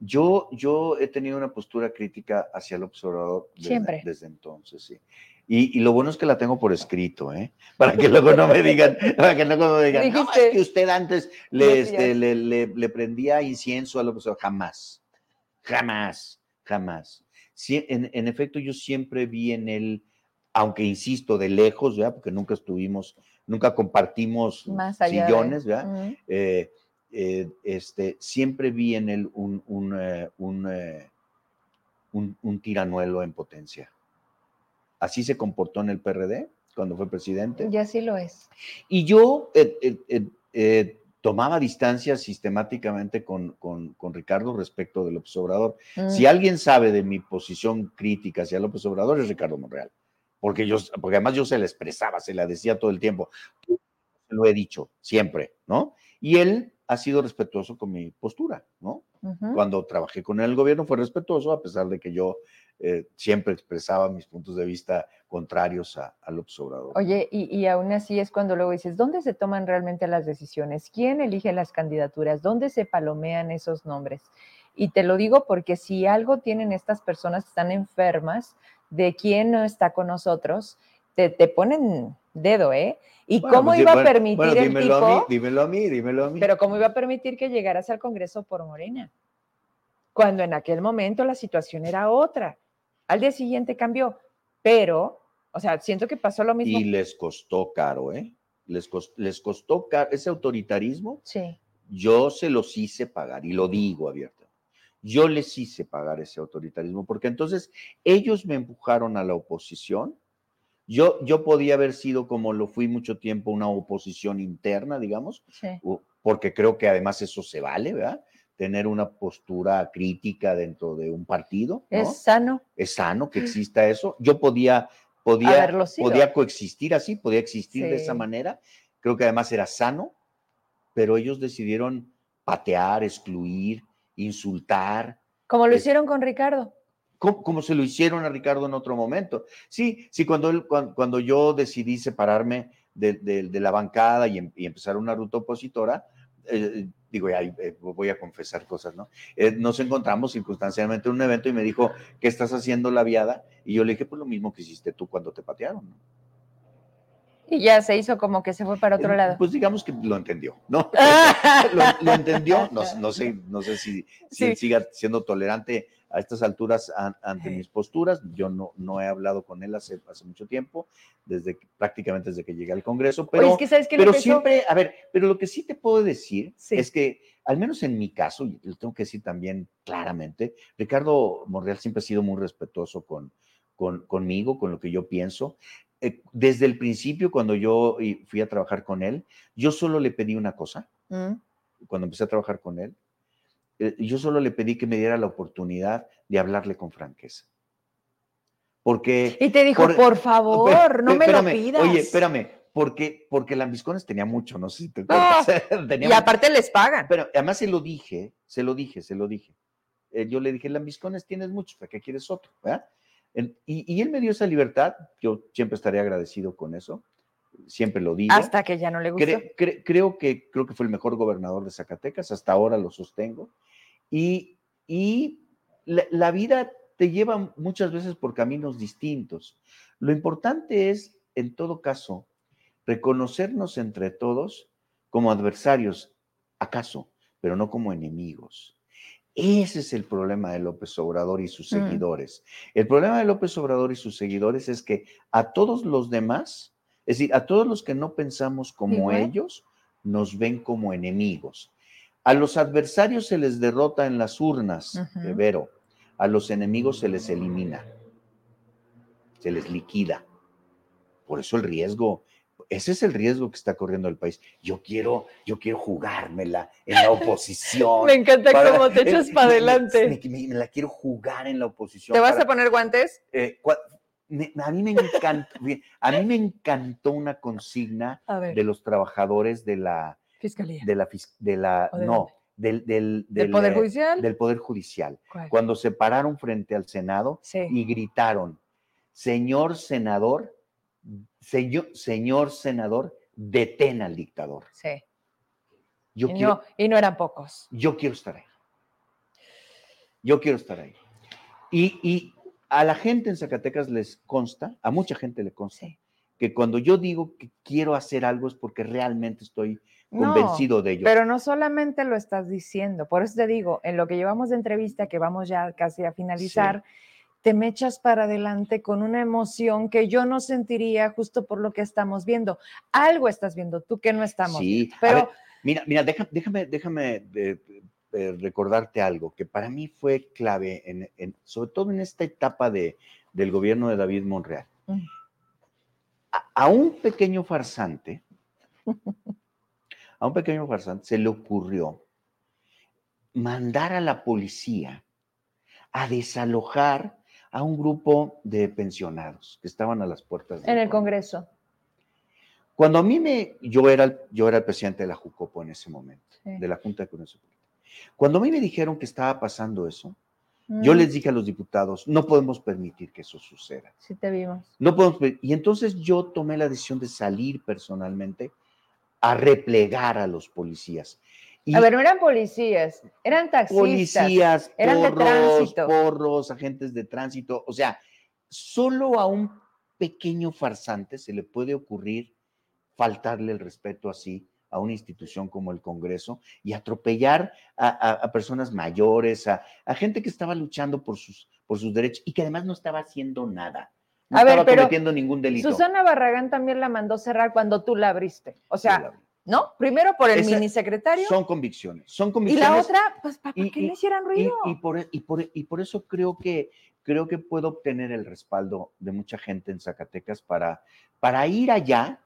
E: Yo, yo he tenido una postura crítica hacia López Obrador desde,
A: Siempre.
E: desde entonces, sí. Y, y lo bueno es que la tengo por escrito, ¿eh? (laughs) Para que luego no me digan, para que luego no me digan, no, es
A: Dijiste-
E: que usted antes le, este, le, le- le prendía incienso a López Obrador. Jamás, jamás, jamás. Sí, en, en efecto, yo siempre vi en él, aunque insisto, de lejos, ¿verdad? Porque nunca estuvimos, nunca compartimos
A: Más allá. de-
E: sillones, ¿verdad? Eh, eh, este, siempre vi en él un, un, un, eh, un- un tiranuelo en potencia. Así se comportó en el PRD cuando fue presidente.
A: Y así lo es.
E: Y yo eh, eh, eh, tomaba distancia sistemáticamente con, con- con Ricardo respecto de López Obrador.
A: Mm.
E: Si alguien sabe de mi posición crítica hacia López Obrador es Ricardo Monreal. porque, yo, porque además yo se la expresaba, se la decía todo el tiempo. Lo he dicho siempre, ¿no? Y él ha sido respetuoso con mi postura, ¿no? Cuando trabajé con él en el gobierno fue respetuoso, a pesar de que yo eh, siempre expresaba mis puntos de vista contrarios a, al observador.
A: Oye, y, y, aún así es cuando luego dices, ¿dónde se toman realmente las decisiones? ¿Quién elige las candidaturas? ¿Dónde se palomean esos nombres? Y te lo digo porque si algo tienen estas personas que están enfermas de quién no está con nosotros, te, te ponen dedo, ¿eh? ¿Y cómo
E: pues,
A: iba
E: bueno,
A: a permitir
E: bueno,
A: el tipo?
E: a mí, dímelo a mí, dímelo a mí.
A: Pero ¿cómo iba a permitir que llegaras al Congreso por Morena? Cuando en aquel momento la situación era otra. Al día siguiente cambió, pero, o sea, siento que pasó lo mismo.
E: y les costó caro, ¿eh? Les, cos- les costó caro. Ese autoritarismo,
A: Sí,
E: yo se los hice pagar, y lo digo abiertamente. Yo les hice pagar ese autoritarismo, porque entonces ellos me empujaron a la oposición. Yo, yo podía haber sido, como lo fui mucho tiempo, una oposición interna, digamos,
A: sí.
E: porque creo que además eso se vale, ¿verdad? Tener una postura crítica dentro de un partido, ¿no?
A: Es sano.
E: es sano que exista eso. Yo podía, podía, podía coexistir así, podía existir de esa
A: Sí.
E: manera. Creo que además era sano, pero ellos decidieron patear, excluir, insultar,
A: Como lo
E: Es-
A: hicieron con Ricardo.
E: como, como se lo hicieron a Ricardo en otro momento. Sí, sí, cuando, él, cuando, cuando yo decidí separarme de, de- de la bancada y, em- y empezar una ruta opositora, eh, digo, ya, eh, voy a confesar cosas, ¿no? Eh, nos encontramos circunstancialmente en un evento y me dijo, ¿qué estás haciendo la viada? Y yo le dije, pues lo mismo que hiciste tú cuando te patearon, ¿no?
A: Y ya se hizo como que se fue para otro
E: Eh,
A: lado.
E: Pues digamos que lo entendió, ¿no? (laughs) lo, lo entendió, no, no sé, no sé si, si
A: Sí.
E: siga siendo tolerante a estas alturas an- ante
A: Sí.
E: mis posturas. Yo no, no he hablado con él hace, hace mucho tiempo, desde que- prácticamente desde que llegué al Congreso, pero,
A: es que sabes que
E: pero siempre, a ver, pero lo que sí te puedo decir
A: Sí.
E: es que, al menos en mi caso, y lo tengo que decir también claramente, Ricardo Monreal siempre ha sido muy respetuoso con, con, conmigo, con lo que yo pienso. Eh, desde el principio, cuando yo eh, fui a trabajar con él, yo solo le pedí una cosa,
A: Mm.
E: cuando empecé a trabajar con él, yo solo le pedí que me diera la oportunidad de hablarle con franqueza. Porque...
A: Y te dijo,
E: Por-
A: por, favor, no me lo pidas.
E: Oye, espérame, porque, porque Lambiscones tenía mucho, no sé si te
A: Ah,
E: acuerdas. (laughs) Tenía
A: Y aparte les pagan.
E: pero además se lo dije, se lo dije, se lo dije. Eh, yo le dije, Lambiscones tienes mucho, ¿para qué quieres otro? y, y él me dio esa libertad, yo siempre estaré agradecido con eso, siempre lo digo.
A: Hasta que ya no le gustó.
E: Cre- cre- creo, que, creo que fue el mejor gobernador de Zacatecas, hasta ahora lo sostengo. Y, y la, la vida te lleva muchas veces por caminos distintos. Lo importante es, en todo caso, reconocernos entre todos como adversarios, acaso, pero no como enemigos. Ese es el problema de López Obrador y sus
A: Mm.
E: seguidores. El problema de López Obrador y sus seguidores es que a todos los demás, es decir, a todos los que no pensamos como
A: Igual.
E: ellos, nos ven como enemigos. A los adversarios se les derrota en las urnas, eh, Vero. A los enemigos se les elimina, se les liquida. Por eso el riesgo, ese es el riesgo que está corriendo el país. Yo quiero, yo quiero jugármela en la oposición. (laughs)
A: Me encanta
E: para-
A: cómo te echas (laughs)
E: eh,
A: para adelante.
E: Me, me- me la quiero jugar en la oposición.
A: ¿Te vas
E: para-
A: a poner guantes?
E: eh, cua- me- a mí me encantó, (laughs) a mí me encantó una consigna de los trabajadores de la,
A: fiscalía.
E: de la, fis- de la,
A: ¿O de
E: no, del, del,
A: ¿Del
E: del,
A: Poder
E: eh,
A: Judicial?
E: del Poder Judicial,
A: ¿Cuál?
E: cuando se pararon frente al Senado
A: Sí.
E: y gritaron, señor senador, señor, señor senador, detén al dictador.
A: Sí.
E: Yo
A: Y
E: quiero,
A: no, y no eran pocos.
E: yo quiero estar ahí. Yo quiero estar ahí. Y, y a la gente en Zacatecas les consta, a mucha gente le consta,
A: Sí.
E: que cuando yo digo que quiero hacer algo es porque realmente estoy
A: No,
E: convencido de ello.
A: Pero no solamente lo estás diciendo, por eso te digo, en lo que llevamos de entrevista, que vamos ya casi a finalizar, te me echas para adelante con una emoción que yo no sentiría justo por lo que estamos viendo. Algo estás viendo tú que no estamos.
E: Sí,
A: pero
E: ver, mira, mira, deja- déjame, déjame eh, eh, recordarte algo que para mí fue clave, en, en- sobre todo en esta etapa de, del gobierno de David Monreal.
A: Mm.
E: A, a un pequeño farsante, (laughs) a un pequeño farsante se le ocurrió mandar a la policía a desalojar a un grupo de pensionados que estaban a las puertas.
A: En el Congreso.
E: Cuando a mí me, yo era, el- yo era el presidente de la Jucopo en ese momento,
A: Sí.
E: de la Junta de Coordinación. Cuando a mí me dijeron que estaba pasando eso, yo
A: Mm,
E: les dije a los diputados, no podemos permitir que eso suceda.
A: Sí, te vimos.
E: No podemos y entonces yo tomé la decisión de salir personalmente a replegar a los policías. Y
A: A ver, no eran policías, eran taxistas.
E: policías,
A: eran de
E: porros,
A: tránsito.
E: porros, agentes de tránsito, o sea, solo a un pequeño farsante se le puede ocurrir faltarle el respeto así a una institución como el Congreso y atropellar a, a- a personas mayores, a, a gente que estaba luchando por sus, por sus derechos y que además no estaba haciendo nada. No
A: A
E: estaba cometiendo ningún delito.
A: Susana Barragán también la mandó cerrar cuando tú la abriste. O sea, ¿no? Primero por el
E: Esa-
A: minisecretario
E: son convicciones, son
A: y
E: convicciones.
A: la otra, pues para
E: y-
A: que
E: y-
A: le hicieran
E: Y,
A: ruido.
E: y por, y, por, y por eso creo que, creo que puedo obtener el respaldo de mucha gente en Zacatecas para, para ir allá,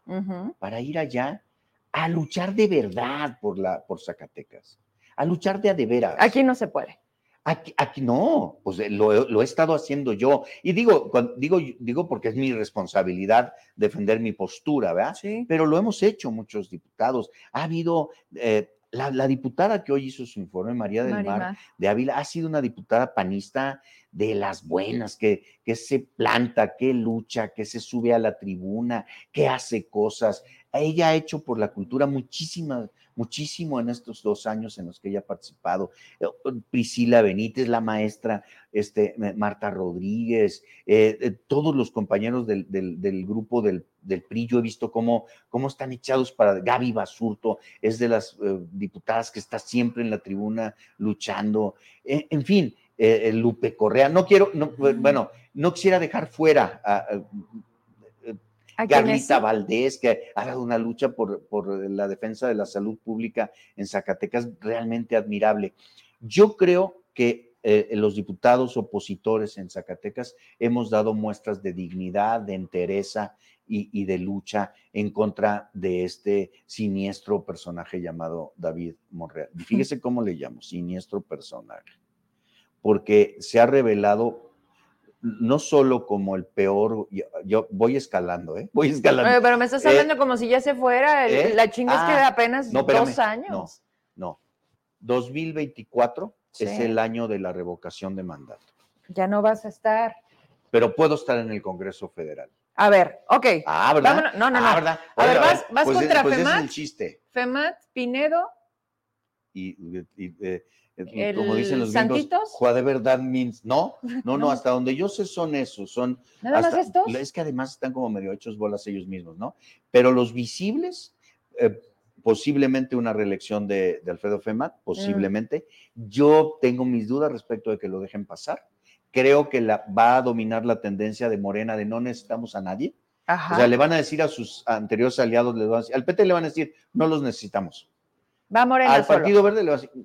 E: para ir allá a luchar de verdad por, la, por Zacatecas, a luchar de a de veras.
A: Aquí no se puede.
E: Aquí, aquí no, pues eh, lo, he- lo he estado haciendo yo. Y digo, digo, digo porque es mi responsabilidad defender mi postura, ¿verdad?
A: Sí.
E: Pero lo hemos hecho muchos diputados. Ha habido, eh, la, la diputada que hoy hizo su informe, María del Mar, de Ávila, ha sido una diputada panista de las buenas, que, que se planta, que lucha, que se sube a la tribuna, que hace cosas. Ella ha hecho por la cultura muchísimas, muchísimo en estos dos años en los que ella ha participado. Eh, Priscila Benítez, la maestra, este, eh, Marta Rodríguez, eh, eh, todos los compañeros del, del- del grupo del, del PRI, yo he visto cómo, cómo están echados para Gaby Basurto, es de las eh, diputadas que está siempre en la tribuna luchando. En fin, Lupe Correa, no quiero, no, bueno, no quisiera dejar fuera a. Carlita Valdés, que ha dado una lucha por, por la defensa de la salud pública en Zacatecas realmente admirable. Yo creo que eh, los diputados opositores en Zacatecas hemos dado muestras de dignidad, de entereza y, y de lucha en contra de este siniestro personaje llamado David Monreal. Fíjese (laughs) cómo le llamo, siniestro personaje, porque se ha revelado no solo como el peor, yo, yo voy escalando, ¿eh? Voy escalando.
A: Oye, pero me estás
E: Eh,
A: hablando como si ya se fuera. el-
E: ¿eh?
A: La chinga es que
E: Ah,
A: apenas
E: no, espérame,
A: dos años.
E: No, no. 2024 es el año de la revocación de mandato,
A: Ya no vas a estar.
E: pero puedo estar en el Congreso Federal.
A: A ver, ok.
E: Ah, ¿verdad?
A: Vámonos- no, no,
E: Ah,
A: no.
E: ¿verdad?
A: A ver, vas- vas
E: pues,
A: contra
E: pues es
A: FEMAT.
E: el chiste.
A: Femat, Pinedo,
E: y, eh,
A: ¿El
E: como dicen los
A: Santitos?
E: "Jua de verdad means. No, no, no, hasta donde yo sé son esos, son
A: nada
E: hasta-
A: más estos.
E: Es que además están como medio hechos bolas ellos mismos, ¿no? Pero los visibles, eh, posiblemente una reelección de, de Alfredo Femat, posiblemente. Yo tengo mis dudas respecto de que lo dejen pasar. Creo que la, va a dominar la tendencia de Morena de no necesitamos a nadie.
A: Ajá.
E: O sea, le van a decir a sus anteriores aliados, les van a decir- al PT le van a decir, no los necesitamos.
A: Va Morena
E: al
A: solo.
E: Partido Verde le van a decir,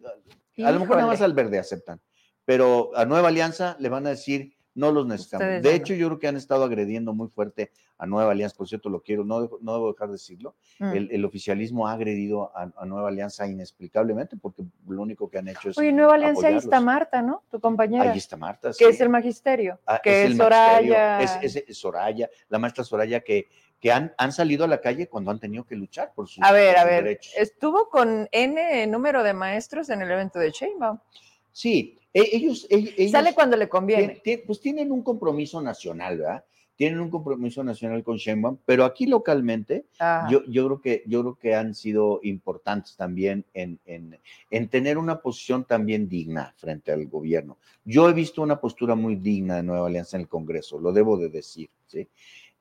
E: a lo mejor nada más al Verde aceptan, pero a Nueva Alianza le van a decir, no los necesitamos.
A: Ustedes
E: de hecho, yo creo que han estado agrediendo muy fuerte a Nueva Alianza, por cierto, lo quiero, no, no debo dejar de decirlo.
A: Mm.
E: El, el oficialismo ha agredido a, a Nueva Alianza inexplicablemente, porque lo único que han hecho es.
A: Oye, Nueva Alianza, ahí está. Marta, ¿no? Tu compañera.
E: Ahí está Marta.
A: que
E: sí.
A: es el magisterio.
E: Ah,
A: que es,
E: el magisterio,
A: Soraya.
E: Es, es- es Soraya, la maestra Soraya, que, que han, han salido a la calle cuando han tenido que luchar por sus,
A: A ver,
E: por
A: a
E: sus
A: ver.
E: derechos.
A: Estuvo con N número de maestros en el evento de Sheinbaum.
E: Sí, e- ellos, e- ellos
A: Sale cuando le conviene.
E: pues tienen un compromiso nacional, ¿verdad? Tienen un compromiso nacional con Sheinbaum, pero aquí localmente
A: Ajá.
E: yo, yo creo que yo creo que han sido importantes también en, en, en tener una posición también digna frente al gobierno. Yo he visto una postura muy digna de Nueva Alianza en el Congreso, lo debo de decir, ¿sí?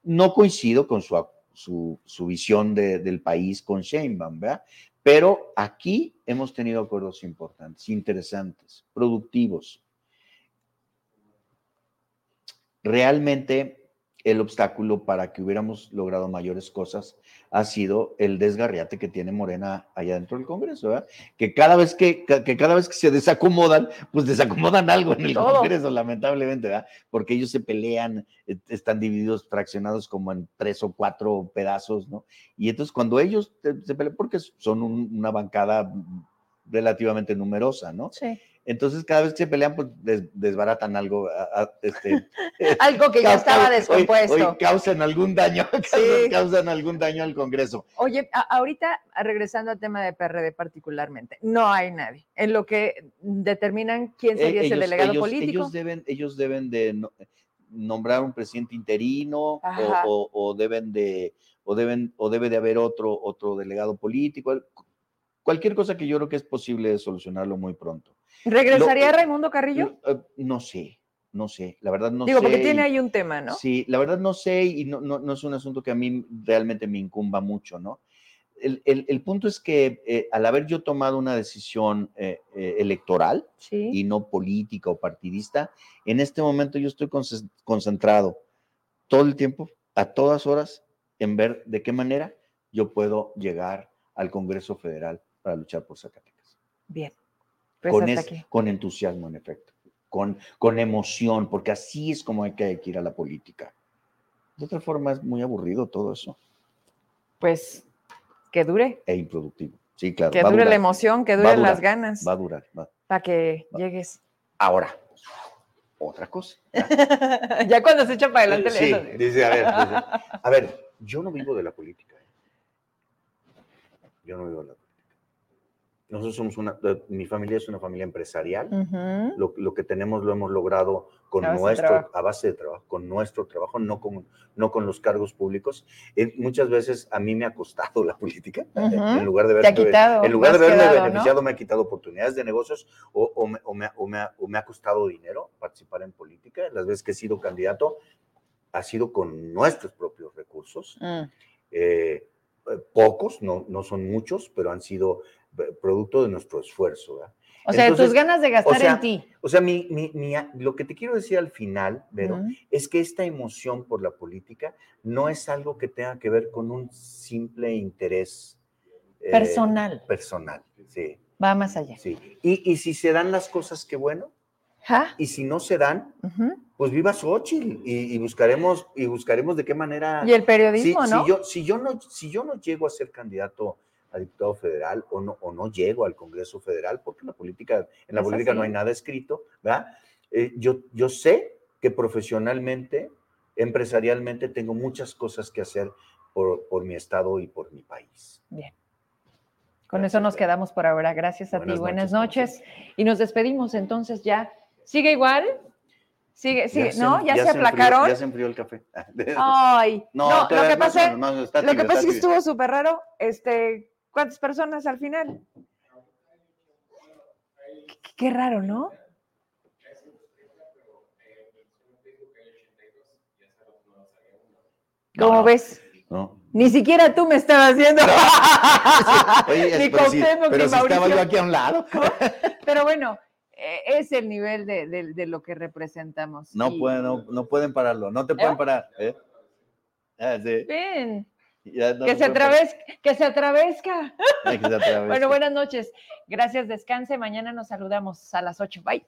E: No coincido con su, visión de- del país con Sheinbaum, ¿verdad? Pero aquí hemos tenido acuerdos importantes, interesantes, productivos. Realmente el obstáculo para que hubiéramos logrado mayores cosas ha sido el desgarriate que tiene Morena allá dentro del Congreso, ¿verdad? Que cada vez que, que- cada vez que se desacomodan, pues desacomodan algo en el
A: Todo.
E: Congreso, lamentablemente, ¿verdad? Porque ellos se pelean, eh, están divididos, fraccionados como en tres o cuatro pedazos, ¿no? Y entonces cuando ellos se pelean, porque son un- una bancada relativamente numerosa, ¿no?
A: Sí.
E: Entonces, cada vez que se pelean, pues des- desbaratan algo. a- a- este, (laughs)
A: Algo que ya (laughs) estaba
E: cau- hoy-
A: descompuesto.
E: hoy causan algún daño, (laughs)
A: Sí.
E: causan algún daño al Congreso.
A: Oye, a- ahorita regresando al tema de PRD particularmente, no hay nadie en lo que determinan quién sería
E: Eh,
A: ese delegado
E: ellos-
A: político.
E: ellos deben, ellos deben de no- nombrar un presidente interino o,
A: Ajá.
E: o- o deben de o deben o debe de haber otro otro delegado político. Cualquier cosa que yo creo que es posible solucionarlo muy pronto.
A: ¿Regresaría
E: lo-
A: Raimundo Carrillo?
E: Eh, No sé, no sé, la verdad no
A: Digo,
E: sé.
A: porque tiene ahí un tema, ¿no?
E: Sí, la verdad no sé y no, no, no es un asunto que a mí realmente me incumba mucho, ¿no? El, el- el punto es que eh, al haber yo tomado una decisión eh, eh, electoral
A: Sí.
E: y no política o partidista, en este momento yo estoy conce- concentrado todo el tiempo, a todas horas, en ver de qué manera yo puedo llegar al Congreso Federal para luchar por Zacatecas
A: Bien. Pues
E: con, es- con entusiasmo, en efecto, con, con emoción, porque así es como hay que, hay que ir a la política. De otra forma, es muy aburrido todo eso
A: Pues que dure,
E: e improductivo. Sí, claro.
A: que dure la emoción, que duren las ganas
E: Va a durar. va.
A: para que llegues.
E: Ahora, otra cosa. (laughs)
A: ya cuando se echa para adelante.
E: Sí, dice, a ver, dice, a ver, yo no vivo de la política. ¿eh? Yo no vivo de la política. Nosotros somos una, eh, mi familia es una familia empresarial. Lo, lo que tenemos lo hemos logrado con
A: A
E: nuestro,
A: trabajo.
E: a base de trabajo, con nuestro trabajo, no con, no con los cargos públicos. Eh, muchas veces a mí me ha costado la política, eh, en lugar de verme,
A: quitado,
E: en lugar de
A: ¿no?
E: beneficiado, me ha quitado oportunidades de negocios o, o me, o me ha- o me o me ha costado dinero participar en política. Las veces que he sido candidato ha sido con nuestros propios recursos.
A: Mm.
E: Eh, eh, pocos, no, no son muchos, pero han sido producto de nuestro esfuerzo. ¿verdad?
A: O sea,
E: Entonces,
A: tus ganas de gastar
E: sea,
A: en ti.
E: O sea, mi, mi- mi- lo que te quiero decir al final, Vero, es que esta emoción por la política no es algo que tenga que ver con un simple interés eh,
A: Personal.
E: Personal, sí,
A: Va más allá.
E: sí. Y, y si se dan las cosas, qué bueno.
A: ¿Ja?
E: Y si no se dan, pues viva Xochitl y, y buscaremos, y buscaremos de qué manera.
A: Y el
E: si,
A: periodismo,
E: si
A: ¿no?
E: yo, si, yo no, si yo no llego a ser candidato a diputado federal o no, o no llego al Congreso Federal, porque en la política, en la
A: Es
E: política no hay nada escrito, ¿verdad? Eh, yo, yo sé que profesionalmente, empresarialmente, tengo muchas cosas que hacer por, por mi estado y por mi país.
A: Bien. Con eso nos quedamos por ahora. Gracias a ti.
E: Buenas noches,
A: noches. Y nos despedimos entonces ya. ¿Sigue igual? Sigue, sigue. ¿No? ¿Ya, se aplacaron?
E: ya se enfrió el café. (laughs)
A: Ay, no, lo
E: todavía
A: que
E: más o
A: pasa,
E: menos, más- está
A: lo que pasa es que estuvo súper raro. Este, ¿cuántas personas al final? Qué, qué raro, ¿no? ¿Cómo
E: no.
A: ves?
E: No.
A: Ni siquiera tú me estabas. (laughs)
E: Oye,
A: Ni
E: pero si estaba yo aquí a un lado.
A: Pero bueno, eh, es el nivel de, de- de lo que representamos.
E: No,
A: Y-
E: pueden, no, no pueden pararlo, no te pueden
A: ¿Eh?
E: parar. ¿eh? Ah, sí,
A: Ven, (laughs)
E: ya no
A: que se atravesca, que se atravesca. (laughs)
E: Ay, que se atravesca.
A: Bueno, buenas noches. Gracias, descanse. Mañana nos saludamos a las 8. Bye.